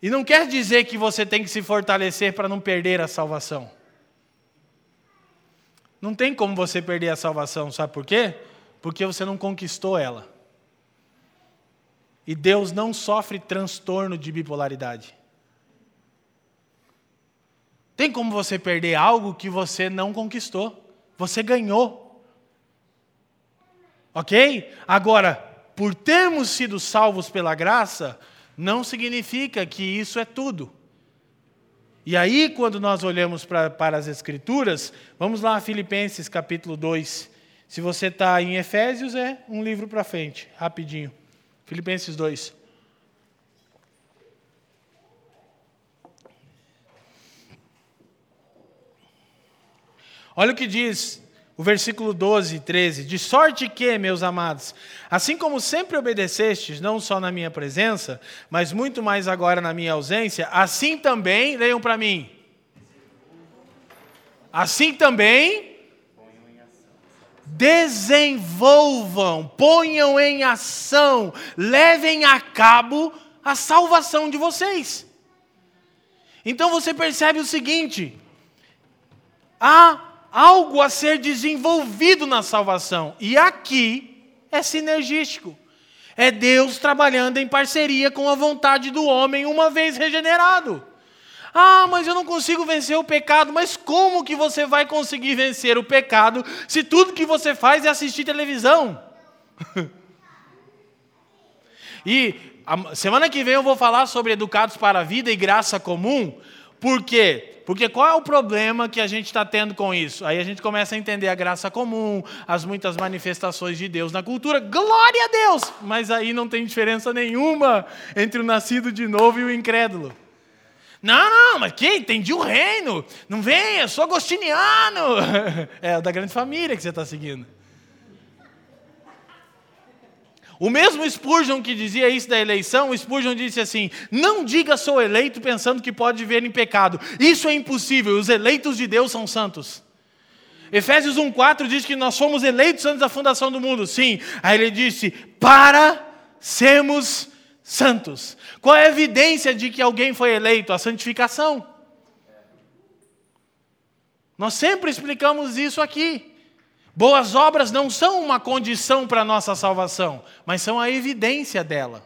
E não quer dizer que você tem que se fortalecer para não perder a salvação. Não tem como você perder a salvação, sabe por quê? Porque você não conquistou ela. E Deus não sofre transtorno de bipolaridade. Tem como você perder algo que você não conquistou? Você ganhou. Ok? Agora, por termos sido salvos pela graça, não significa que isso é tudo. E aí, quando nós olhamos para, para as Escrituras, vamos lá, Filipenses capítulo 2. Se você está em Efésios, é um livro para frente, rapidinho. Filipenses 2. Olha o que diz o versículo 12 e 13: De sorte que, meus amados, assim como sempre obedecestes, não só na minha presença, mas muito mais agora na minha ausência, assim também, leiam para mim. Assim também desenvolvam, ponham em ação, levem a cabo a salvação de vocês. Então você percebe o seguinte: há algo a ser desenvolvido na salvação. E aqui é sinergístico. É Deus trabalhando em parceria com a vontade do homem uma vez regenerado. Ah, mas eu não consigo vencer o pecado. Mas como que você vai conseguir vencer o pecado se tudo que você faz é assistir televisão? (laughs) e semana que vem eu vou falar sobre educados para a vida e graça comum, por quê? Porque qual é o problema que a gente está tendo com isso? Aí a gente começa a entender a graça comum, as muitas manifestações de Deus na cultura. Glória a Deus! Mas aí não tem diferença nenhuma entre o nascido de novo e o incrédulo. Não, não, mas que? Entendi o reino. Não vem, eu sou agostiniano. (laughs) É da grande família que você está seguindo. O mesmo Spurgeon que dizia isso da eleição, Spurgeon disse assim: Não diga sou eleito pensando que pode viver em pecado. Isso é impossível, os eleitos de Deus são santos. Efésios 1,4 diz que nós fomos eleitos antes da fundação do mundo. Sim. Aí ele disse: Para sermos santos. Qual é a evidência de que alguém foi eleito? A santificação. Nós sempre explicamos isso aqui. Boas obras não são uma condição para a nossa salvação, mas são a evidência dela.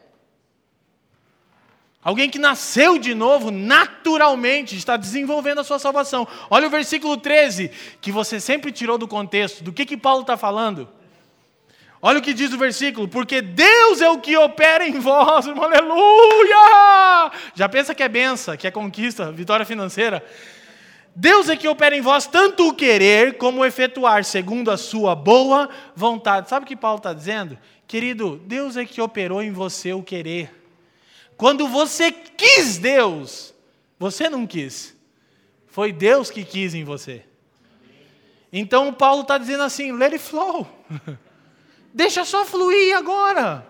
Alguém que nasceu de novo, naturalmente, está desenvolvendo a sua salvação. Olha o versículo 13, que você sempre tirou do contexto. Do que, que Paulo está falando? Olha o que diz o versículo: porque Deus é o que opera em vós, aleluia! Já pensa que é benção, que é conquista, vitória financeira. Deus é que opera em vós tanto o querer como o efetuar, segundo a sua boa vontade. Sabe o que Paulo está dizendo? Querido, Deus é que operou em você o querer. Quando você quis Deus, você não quis. Foi Deus que quis em você. Então Paulo está dizendo assim: let it flow. (laughs) Deixa só fluir agora.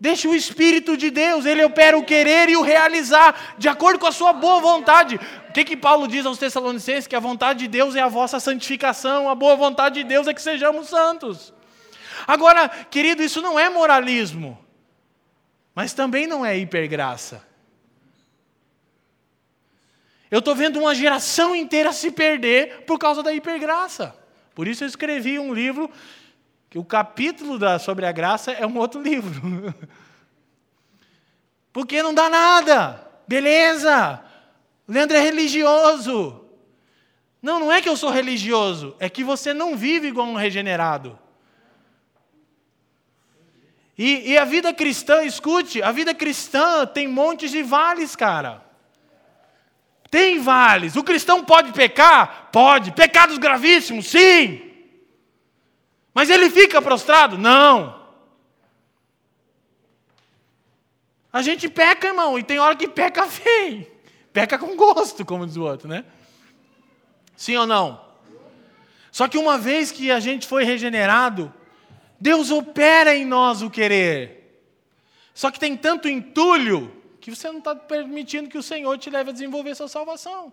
Deixa o Espírito de Deus, ele opera o querer e o realizar, de acordo com a sua boa vontade. O que, que Paulo diz aos Tessalonicenses? Que a vontade de Deus é a vossa santificação, a boa vontade de Deus é que sejamos santos. Agora, querido, isso não é moralismo, mas também não é hipergraça. Eu estou vendo uma geração inteira se perder por causa da hipergraça. Por isso eu escrevi um livro que o capítulo da, sobre a graça é um outro livro. (laughs) Porque não dá nada. Beleza. Leandro é religioso. Não, não é que eu sou religioso, é que você não vive igual um regenerado. E, e, a vida cristã, escute, a vida cristã tem montes de vales, cara. Tem vales. O cristão pode pecar? Pode. Pecados gravíssimos? Sim. Mas ele fica prostrado? Não. A gente peca, irmão, e tem hora que peca feio. Peca com gosto, como diz o outro, né? Sim ou não? Só que uma vez que a gente foi regenerado, Deus opera em nós o querer. Só que tem tanto entulho que você não está permitindo que o Senhor te leve a desenvolver sua salvação.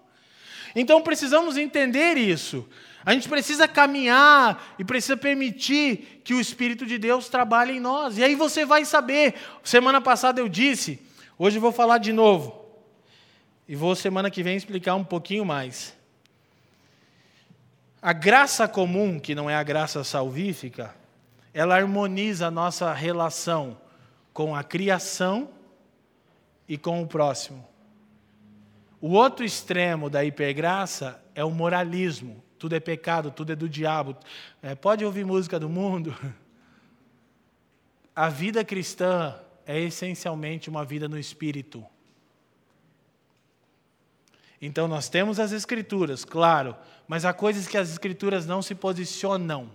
Então precisamos entender isso. A gente precisa caminhar e precisa permitir que o Espírito de Deus trabalhe em nós. E aí você vai saber. Semana passada eu disse, hoje eu vou falar de novo. E vou semana que vem explicar um pouquinho mais. A graça comum, que não é a graça salvífica, ela harmoniza a nossa relação com a criação e com o próximo. O outro extremo da hipergraça é o moralismo. Tudo é pecado, tudo é do diabo. É, pode ouvir música do mundo? (laughs) A vida cristã é essencialmente uma vida no espírito. Então nós temos as escrituras, claro, mas há coisas que as escrituras não se posicionam.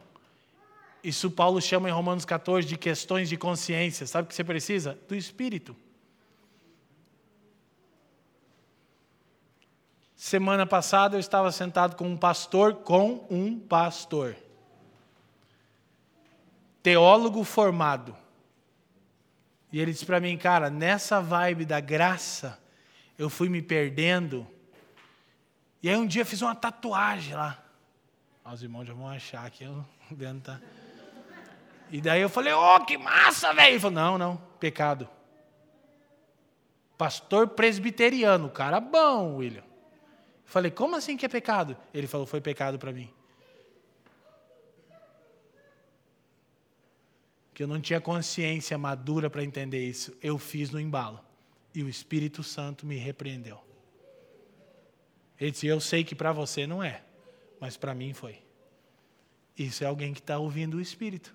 Isso Paulo chama em Romanos 14 de questões de consciência. Sabe o que você precisa? Do espírito. Semana passada eu estava sentado com um pastor, com um pastor. Teólogo formado. E ele disse para mim, cara, nessa vibe da graça, eu fui me perdendo e aí um dia fiz uma tatuagem lá. Os irmãos já vão achar que eu (laughs) dentro tá. E daí eu falei, ô, oh, que massa, velho. Ele falou, não, não, pecado. Pastor presbiteriano, cara bom, William. Falei, como assim que é pecado? Ele falou, foi pecado para mim. Que eu não tinha consciência madura para entender isso. Eu fiz no embalo. E o Espírito Santo me repreendeu. Ele disse: Eu sei que para você não é, mas para mim foi. Isso é alguém que está ouvindo o Espírito.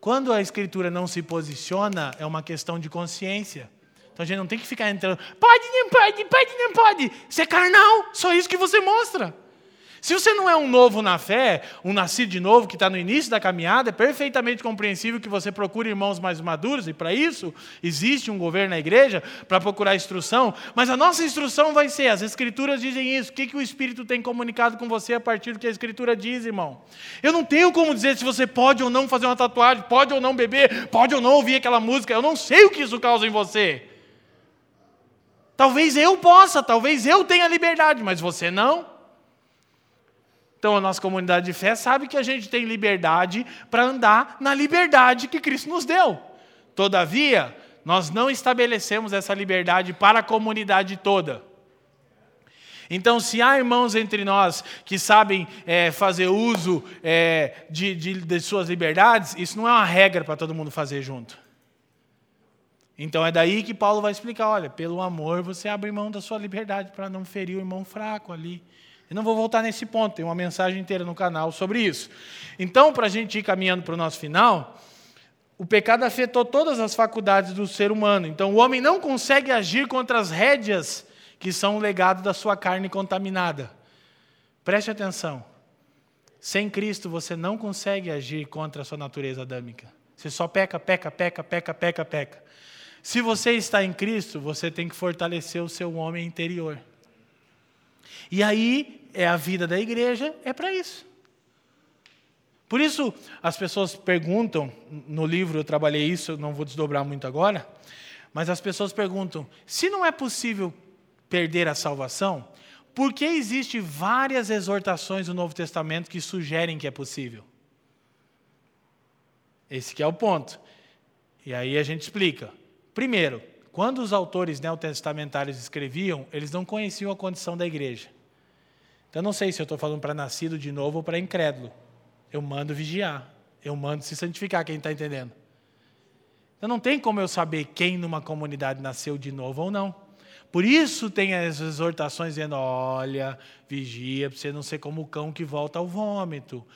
Quando a Escritura não se posiciona, é uma questão de consciência. Então a gente não tem que ficar entrando, pode, não pode, pode, não pode. Isso é carnal, só isso que você mostra. Se você não é um novo na fé, um nascido de novo que está no início da caminhada, é perfeitamente compreensível que você procure irmãos mais maduros, e para isso existe um governo na igreja para procurar instrução, mas a nossa instrução vai ser: as Escrituras dizem isso, o que, que o Espírito tem comunicado com você a partir do que a Escritura diz, irmão? Eu não tenho como dizer se você pode ou não fazer uma tatuagem, pode ou não beber, pode ou não ouvir aquela música, eu não sei o que isso causa em você. Talvez eu possa, talvez eu tenha liberdade, mas você não. Então, a nossa comunidade de fé sabe que a gente tem liberdade para andar na liberdade que Cristo nos deu. Todavia, nós não estabelecemos essa liberdade para a comunidade toda. Então, se há irmãos entre nós que sabem é, fazer uso é, de, de, de suas liberdades, isso não é uma regra para todo mundo fazer junto. Então é daí que Paulo vai explicar: olha, pelo amor você abre mão da sua liberdade para não ferir o irmão fraco ali. Eu não vou voltar nesse ponto, tem uma mensagem inteira no canal sobre isso. Então, para a gente ir caminhando para o nosso final, o pecado afetou todas as faculdades do ser humano. Então, o homem não consegue agir contra as rédeas que são o legado da sua carne contaminada. Preste atenção. Sem Cristo, você não consegue agir contra a sua natureza adâmica. Você só peca, peca, peca, peca, peca, peca. Se você está em Cristo, você tem que fortalecer o seu homem interior. E aí é a vida da igreja, é para isso. Por isso, as pessoas perguntam, no livro eu trabalhei isso, não vou desdobrar muito agora, mas as pessoas perguntam: se não é possível perder a salvação, por que existem várias exortações no Novo Testamento que sugerem que é possível? Esse é o ponto. E aí a gente explica. Primeiro, quando os autores neotestamentários escreviam, eles não conheciam a condição da igreja. Então, não sei se eu estou falando para nascido de novo ou para incrédulo. Eu mando vigiar. Eu mando se santificar, quem está entendendo? Então, não tem como eu saber quem numa comunidade nasceu de novo ou não. Por isso tem as exortações dizendo: olha, vigia para você não ser como o cão que volta ao vômito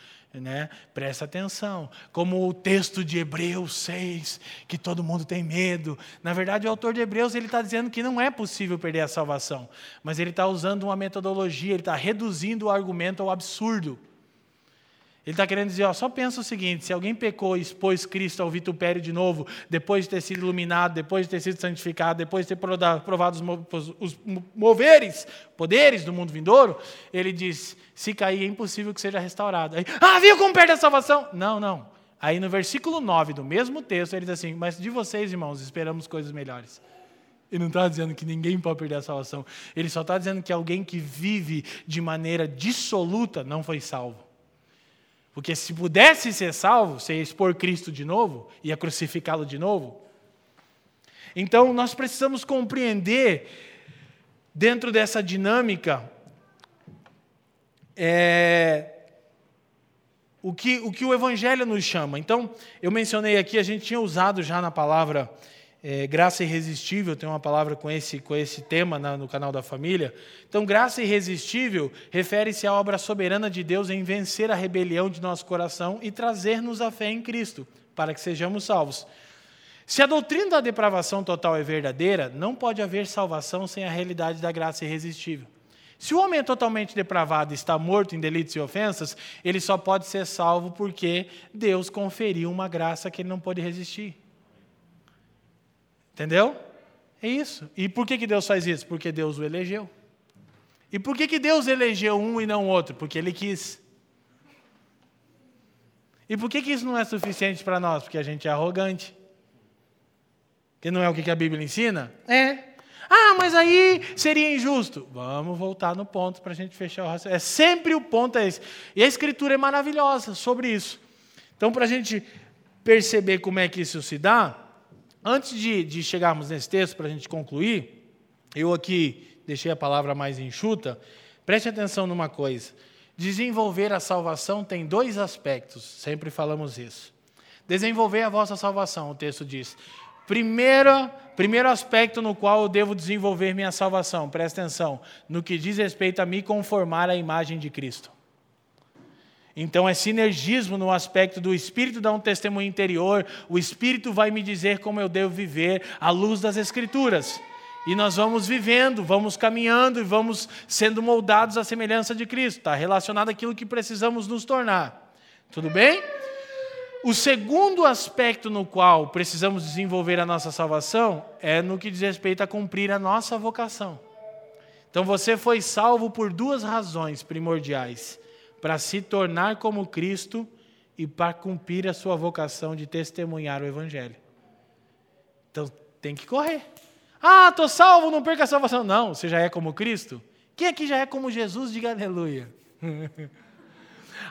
né? Presta atenção. Como o texto de Hebreus 6, que todo mundo tem medo. Na verdade, o autor de Hebreus ele está dizendo que não é possível perder a salvação, mas ele está usando uma metodologia, ele está reduzindo o argumento ao absurdo. Ele está querendo dizer, ó, só pensa o seguinte: se alguém pecou e expôs Cristo ao vitupério de novo, depois de ter sido iluminado, depois de ter sido santificado, depois de ter provado os, moveres, poderes do mundo vindouro, ele diz: se cair é impossível que seja restaurado. Aí, ah, viu como perde a salvação? Não, não. Aí no versículo 9 do mesmo texto, ele diz assim: Mas de vocês, irmãos, esperamos coisas melhores. Ele não está dizendo que ninguém pode perder a salvação. Ele só está dizendo que alguém que vive de maneira dissoluta não foi salvo. Porque se pudesse ser salvo, você ia expor Cristo de novo, ia crucificá-lo de novo. Então, nós precisamos compreender, dentro dessa dinâmica, é, o, que, o que o Evangelho nos chama. Então, eu mencionei aqui, a gente tinha usado já na palavra é, graça irresistível, tem uma palavra com esse, com esse tema na, no canal da família. Então, graça irresistível refere-se à obra soberana de Deus em vencer a rebelião de nosso coração e trazer-nos a fé em Cristo, para que sejamos salvos. Se a doutrina da depravação total é verdadeira, não pode haver salvação sem a realidade da graça irresistível. Se o homem é totalmente depravado e está morto em delitos e ofensas, ele só pode ser salvo porque Deus conferiu uma graça que ele não pode resistir. Entendeu? É isso. E por que, que Deus faz isso? Porque Deus o elegeu. E por que, que Deus elegeu um e não outro? Porque Ele quis. E por que, que isso não é suficiente para nós? Porque a gente é arrogante. Que não é o que a Bíblia ensina? É. Ah, mas aí seria injusto. Vamos voltar no ponto para a gente fechar o raciocínio. É sempre o ponto é esse. E a Escritura é maravilhosa sobre isso. Então, para a gente perceber como é que isso se dá, Antes de, de chegarmos nesse texto, para a gente concluir, eu aqui deixei a palavra mais enxuta. Preste atenção numa coisa. Desenvolver a salvação tem dois aspectos, sempre falamos isso. Desenvolver a vossa salvação, o texto diz. Primeiro, primeiro aspecto no qual eu devo desenvolver minha salvação, preste atenção, no que diz respeito a me conformar à imagem de Cristo. Então é sinergismo no aspecto do Espírito dar um testemunho interior, o Espírito vai me dizer como eu devo viver à luz das Escrituras. E nós vamos vivendo, vamos caminhando e vamos sendo moldados à semelhança de Cristo. Está relacionado àquilo que precisamos nos tornar. Tudo bem? O segundo aspecto no qual precisamos desenvolver a nossa salvação é no que diz respeito a cumprir a nossa vocação. Então você foi salvo por duas razões primordiais para se tornar como Cristo e para cumprir a sua vocação de testemunhar o Evangelho. Então tem que correr. Ah, estou salvo, não perca a salvação. Não, você já é como Cristo? Quem aqui já é como Jesus? Diga aleluia. (laughs)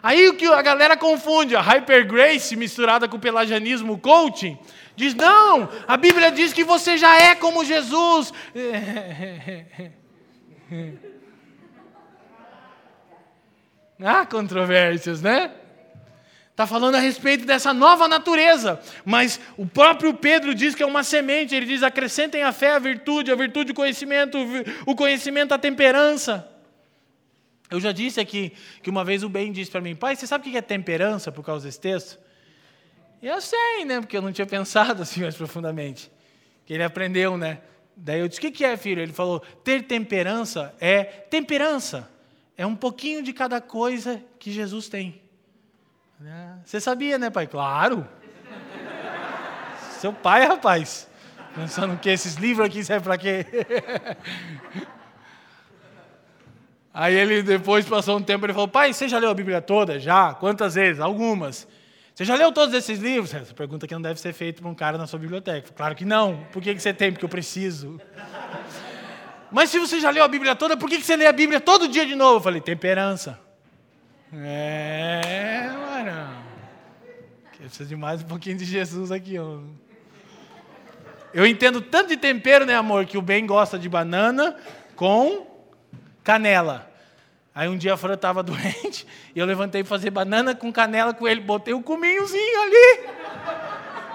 Aí o que a galera confunde, a Hyper Grace misturada com o pelagianismo coaching, diz: não, a Bíblia diz que você já é como Jesus. (laughs) Há controvérsias, né? Está falando a respeito dessa nova natureza, mas o próprio Pedro diz que é uma semente. Ele diz: acrescentem a fé, a virtude, a virtude, o conhecimento, o conhecimento, a temperança. Eu já disse aqui que uma vez o Ben disse para mim: pai, você sabe o que é temperança por causa desse texto? E eu sei, né? Porque eu não tinha pensado assim mais profundamente. Que ele aprendeu, né? Daí eu disse: o que é, filho? Ele falou: ter temperança é temperança. É um pouquinho de cada coisa que Jesus tem. Né? Você sabia, né, pai? Claro. Seu pai, rapaz. Pensando que esses livros aqui servem para quê? (laughs) Aí ele depois passou um tempo e falou: Pai, você já leu a Bíblia toda? Já? Quantas vezes? Algumas. Você já leu todos esses livros? Essa pergunta que não deve ser feita para um cara na sua biblioteca. Claro que não. Por que você tem? Porque eu preciso. Mas se você já leu a Bíblia toda, por que você lê a Bíblia todo dia de novo? Eu falei, temperança. É, mano. Precisa de mais um pouquinho de Jesus aqui. Ó. Eu entendo tanto de tempero, né, amor, que o bem gosta de banana com canela. Aí um dia a Fran estava (laughs) doente e eu levantei para fazer banana com canela com ele. Botei um cominhozinho ali.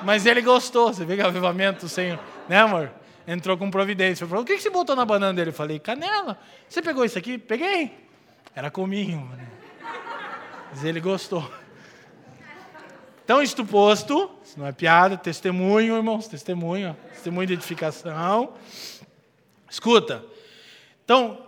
Mas ele gostou. Você vê que é avivamento sem. Né, amor? Entrou com providência. Falou: O que você botou na banana dele? Eu falei: Canela. Você pegou isso aqui? Peguei. Era cominho. Mas ele gostou. Então, isto posto, isso não é piada, testemunho, irmãos, testemunho, testemunho de edificação. Escuta. Então,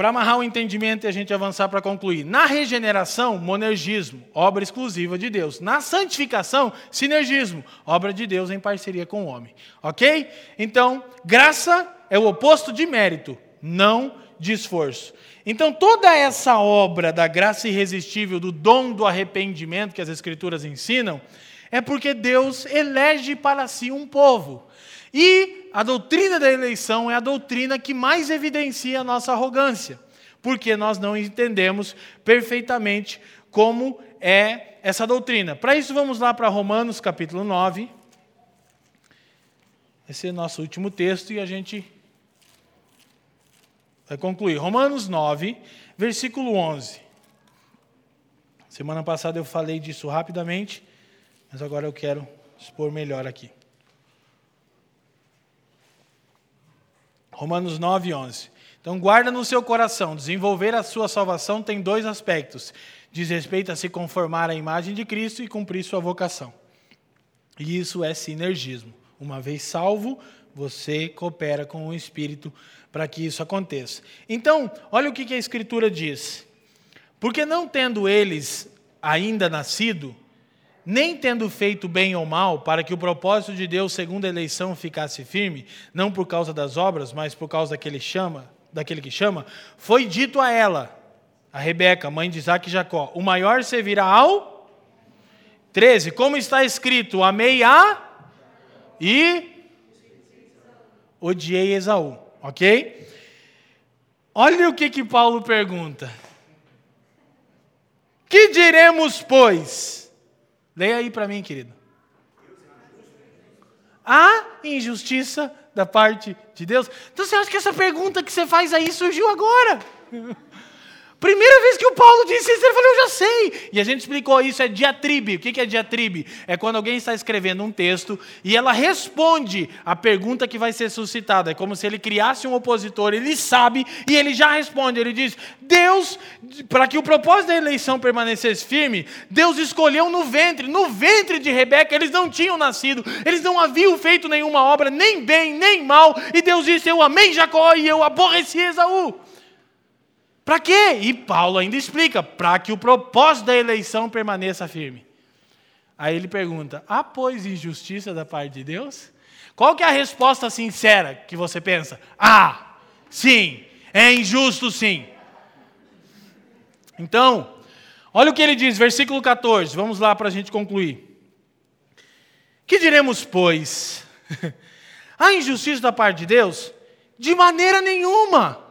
para amarrar o entendimento e a gente avançar para concluir. Na regeneração, monergismo, obra exclusiva de Deus. Na santificação, sinergismo, obra de Deus em parceria com o homem. Ok? Então, graça é o oposto de mérito, não de esforço. Então, toda essa obra da graça irresistível, do dom do arrependimento que as Escrituras ensinam, é porque Deus elege para si um povo. E a doutrina da eleição é a doutrina que mais evidencia a nossa arrogância, porque nós não entendemos perfeitamente como é essa doutrina. Para isso, vamos lá para Romanos capítulo 9. Esse é nosso último texto e a gente vai concluir. Romanos 9, versículo 11. Semana passada eu falei disso rapidamente, mas agora eu quero expor melhor aqui. Romanos 9, 11. Então, guarda no seu coração. Desenvolver a sua salvação tem dois aspectos: diz respeito a se conformar à imagem de Cristo e cumprir sua vocação. E isso é sinergismo. Uma vez salvo, você coopera com o Espírito para que isso aconteça. Então, olha o que a Escritura diz. Porque não tendo eles ainda nascido, nem tendo feito bem ou mal, para que o propósito de Deus, segundo a eleição, ficasse firme, não por causa das obras, mas por causa daquele, chama, daquele que chama, foi dito a ela, a Rebeca, mãe de Isaac e Jacó: o maior servirá ao. 13. Como está escrito: amei a e odiei Esaú. Ok? Olha o que, que Paulo pergunta. Que diremos, pois? Leia aí para mim, querido. A injustiça da parte de Deus. Então você acha que essa pergunta que você faz aí surgiu agora? (laughs) Primeira vez que o Paulo disse isso, ele falou, eu já sei. E a gente explicou isso, é diatribe. O que é diatribe? É quando alguém está escrevendo um texto e ela responde a pergunta que vai ser suscitada. É como se ele criasse um opositor, ele sabe e ele já responde. Ele diz: Deus, para que o propósito da eleição permanecesse firme, Deus escolheu no ventre, no ventre de Rebeca, eles não tinham nascido, eles não haviam feito nenhuma obra, nem bem, nem mal. E Deus disse: Eu amei Jacó e eu aborreci Esaú. Para quê? E Paulo ainda explica: para que o propósito da eleição permaneça firme. Aí ele pergunta: há, pois, injustiça da parte de Deus? Qual que é a resposta sincera que você pensa? Ah, sim, é injusto sim. Então, olha o que ele diz, versículo 14, vamos lá para a gente concluir. Que diremos, pois? (laughs) Há injustiça da parte de Deus? De maneira nenhuma.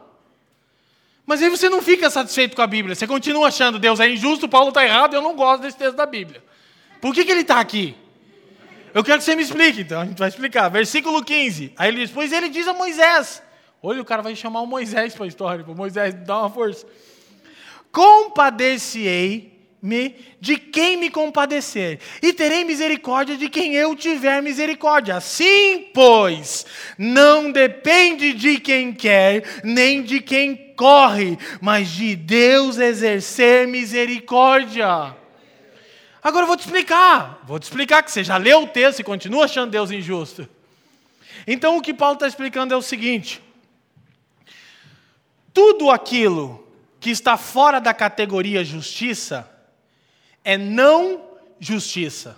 Mas aí você não fica satisfeito com a Bíblia. Você continua achando Deus é injusto, Paulo está errado, eu não gosto desse texto da Bíblia. Por que, que ele está aqui? Eu quero que você me explique, então a gente vai explicar. Versículo 15. Aí ele diz: Pois ele diz a Moisés. Olha, o cara vai chamar o Moisés para a história, Moisés dar uma força. Compadecei me de quem me compadecer, e terei misericórdia de quem eu tiver misericórdia. Assim, pois, não depende de quem quer, nem de quem corre, mas de Deus exercer misericórdia. Agora eu vou te explicar. Vou te explicar que você já leu o texto e continua achando Deus injusto. Então o que Paulo está explicando é o seguinte: tudo aquilo que está fora da categoria justiça é não justiça.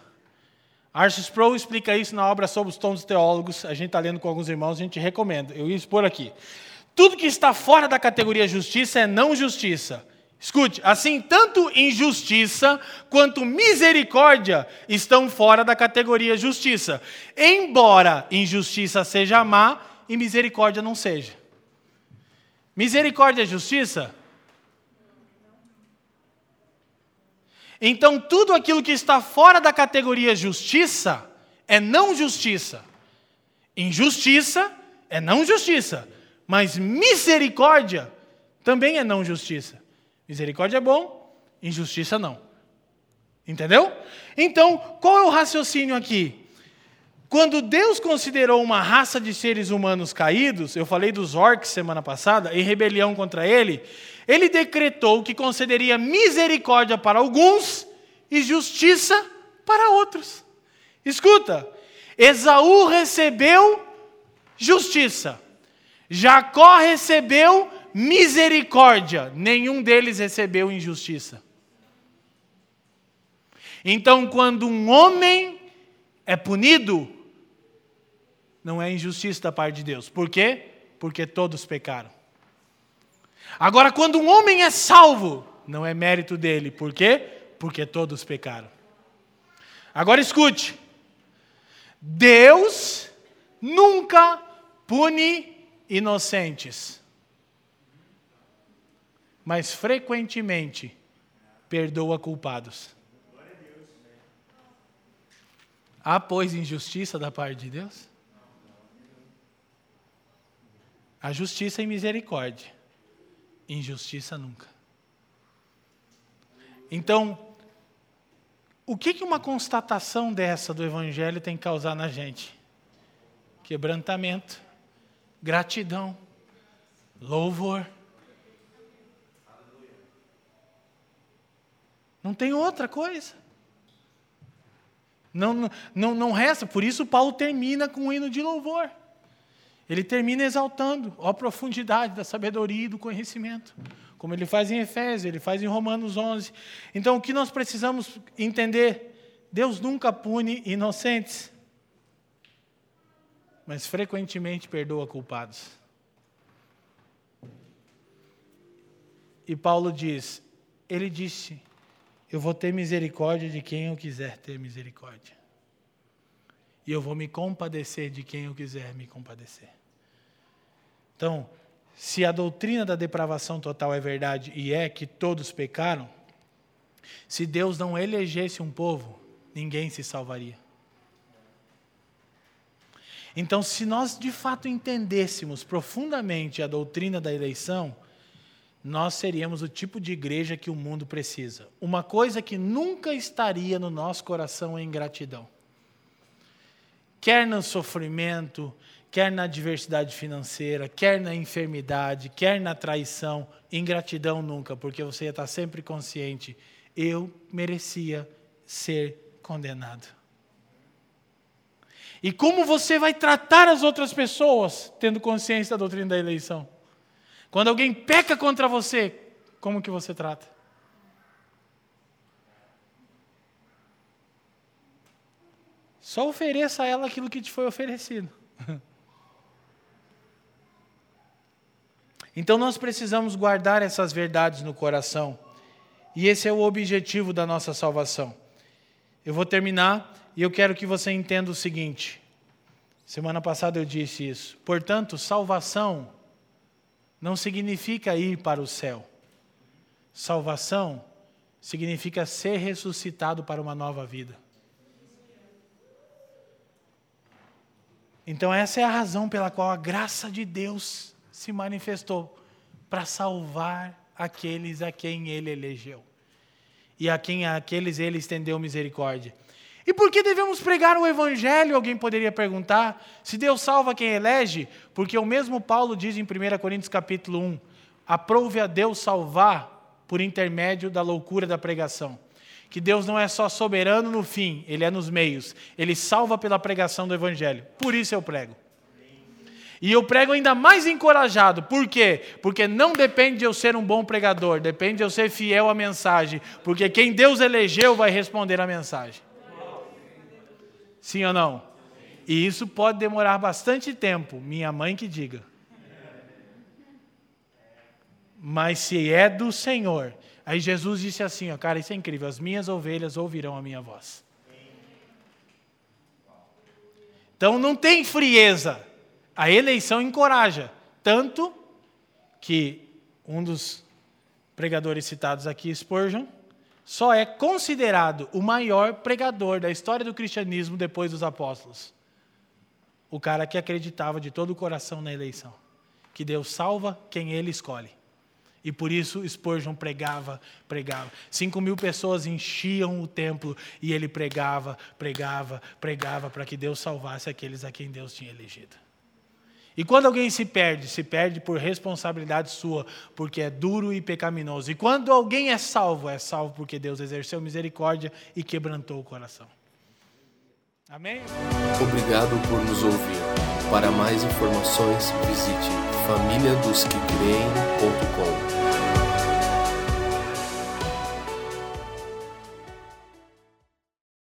Arthur Sproul explica isso na obra sobre os tons teólogos. A gente está lendo com alguns irmãos, a gente recomenda. Eu ia expor aqui. Tudo que está fora da categoria justiça é não justiça. Escute, assim, tanto injustiça quanto misericórdia estão fora da categoria justiça. Embora injustiça seja má e misericórdia não seja. Misericórdia é justiça? Então, tudo aquilo que está fora da categoria justiça é não justiça. Injustiça é não justiça. Mas misericórdia também é não justiça. Misericórdia é bom, injustiça não. Entendeu? Então, qual é o raciocínio aqui? Quando Deus considerou uma raça de seres humanos caídos, eu falei dos orcs semana passada, em rebelião contra ele, ele decretou que concederia misericórdia para alguns e justiça para outros. Escuta, Esaú recebeu justiça, Jacó recebeu misericórdia, nenhum deles recebeu injustiça. Então, quando um homem é punido, não é injustiça da parte de Deus. Por quê? Porque todos pecaram. Agora, quando um homem é salvo, não é mérito dele. Por quê? Porque todos pecaram. Agora escute: Deus nunca pune inocentes, mas frequentemente perdoa culpados. Há, pois, injustiça da parte de Deus? A justiça e misericórdia. Injustiça nunca. Então, o que, que uma constatação dessa do Evangelho tem que causar na gente? Quebrantamento, gratidão, louvor. Não tem outra coisa. Não, não, não resta, por isso Paulo termina com um hino de louvor. Ele termina exaltando a profundidade da sabedoria e do conhecimento, como ele faz em Efésios, ele faz em Romanos 11. Então, o que nós precisamos entender? Deus nunca pune inocentes, mas frequentemente perdoa culpados. E Paulo diz: Ele disse, eu vou ter misericórdia de quem eu quiser ter misericórdia. E eu vou me compadecer de quem eu quiser me compadecer. Então, se a doutrina da depravação total é verdade e é que todos pecaram, se Deus não elegesse um povo, ninguém se salvaria. Então, se nós de fato entendêssemos profundamente a doutrina da eleição, nós seríamos o tipo de igreja que o mundo precisa. Uma coisa que nunca estaria no nosso coração é ingratidão. Quer no sofrimento, quer na adversidade financeira, quer na enfermidade, quer na traição, ingratidão nunca, porque você estar sempre consciente, eu merecia ser condenado. E como você vai tratar as outras pessoas tendo consciência da doutrina da eleição? Quando alguém peca contra você, como que você trata? Só ofereça a ela aquilo que te foi oferecido. (laughs) Então nós precisamos guardar essas verdades no coração. E esse é o objetivo da nossa salvação. Eu vou terminar e eu quero que você entenda o seguinte. Semana passada eu disse isso. Portanto, salvação não significa ir para o céu. Salvação significa ser ressuscitado para uma nova vida. Então, essa é a razão pela qual a graça de Deus se manifestou para salvar aqueles a quem ele elegeu e a quem aqueles ele estendeu misericórdia. E por que devemos pregar o Evangelho? Alguém poderia perguntar. Se Deus salva quem elege, porque o mesmo Paulo diz em 1 Coríntios capítulo 1: aprove a Deus salvar por intermédio da loucura da pregação. Que Deus não é só soberano no fim, Ele é nos meios. Ele salva pela pregação do Evangelho. Por isso eu prego. E eu prego ainda mais encorajado. Por quê? Porque não depende de eu ser um bom pregador, depende de eu ser fiel à mensagem. Porque quem Deus elegeu vai responder à mensagem. Sim ou não? E isso pode demorar bastante tempo, minha mãe que diga. Mas se é do Senhor, aí Jesus disse assim, ó, cara, isso é incrível, as minhas ovelhas ouvirão a minha voz. Então não tem frieza. A eleição encoraja, tanto que um dos pregadores citados aqui, Spurgeon, só é considerado o maior pregador da história do cristianismo depois dos apóstolos. O cara que acreditava de todo o coração na eleição, que Deus salva quem ele escolhe. E por isso Spurgeon pregava, pregava. Cinco mil pessoas enchiam o templo e ele pregava, pregava, pregava para que Deus salvasse aqueles a quem Deus tinha elegido. E quando alguém se perde, se perde por responsabilidade sua, porque é duro e pecaminoso. E quando alguém é salvo, é salvo porque Deus exerceu misericórdia e quebrantou o coração. Amém? Obrigado por nos ouvir. Para mais informações, visite família dos que creem.com.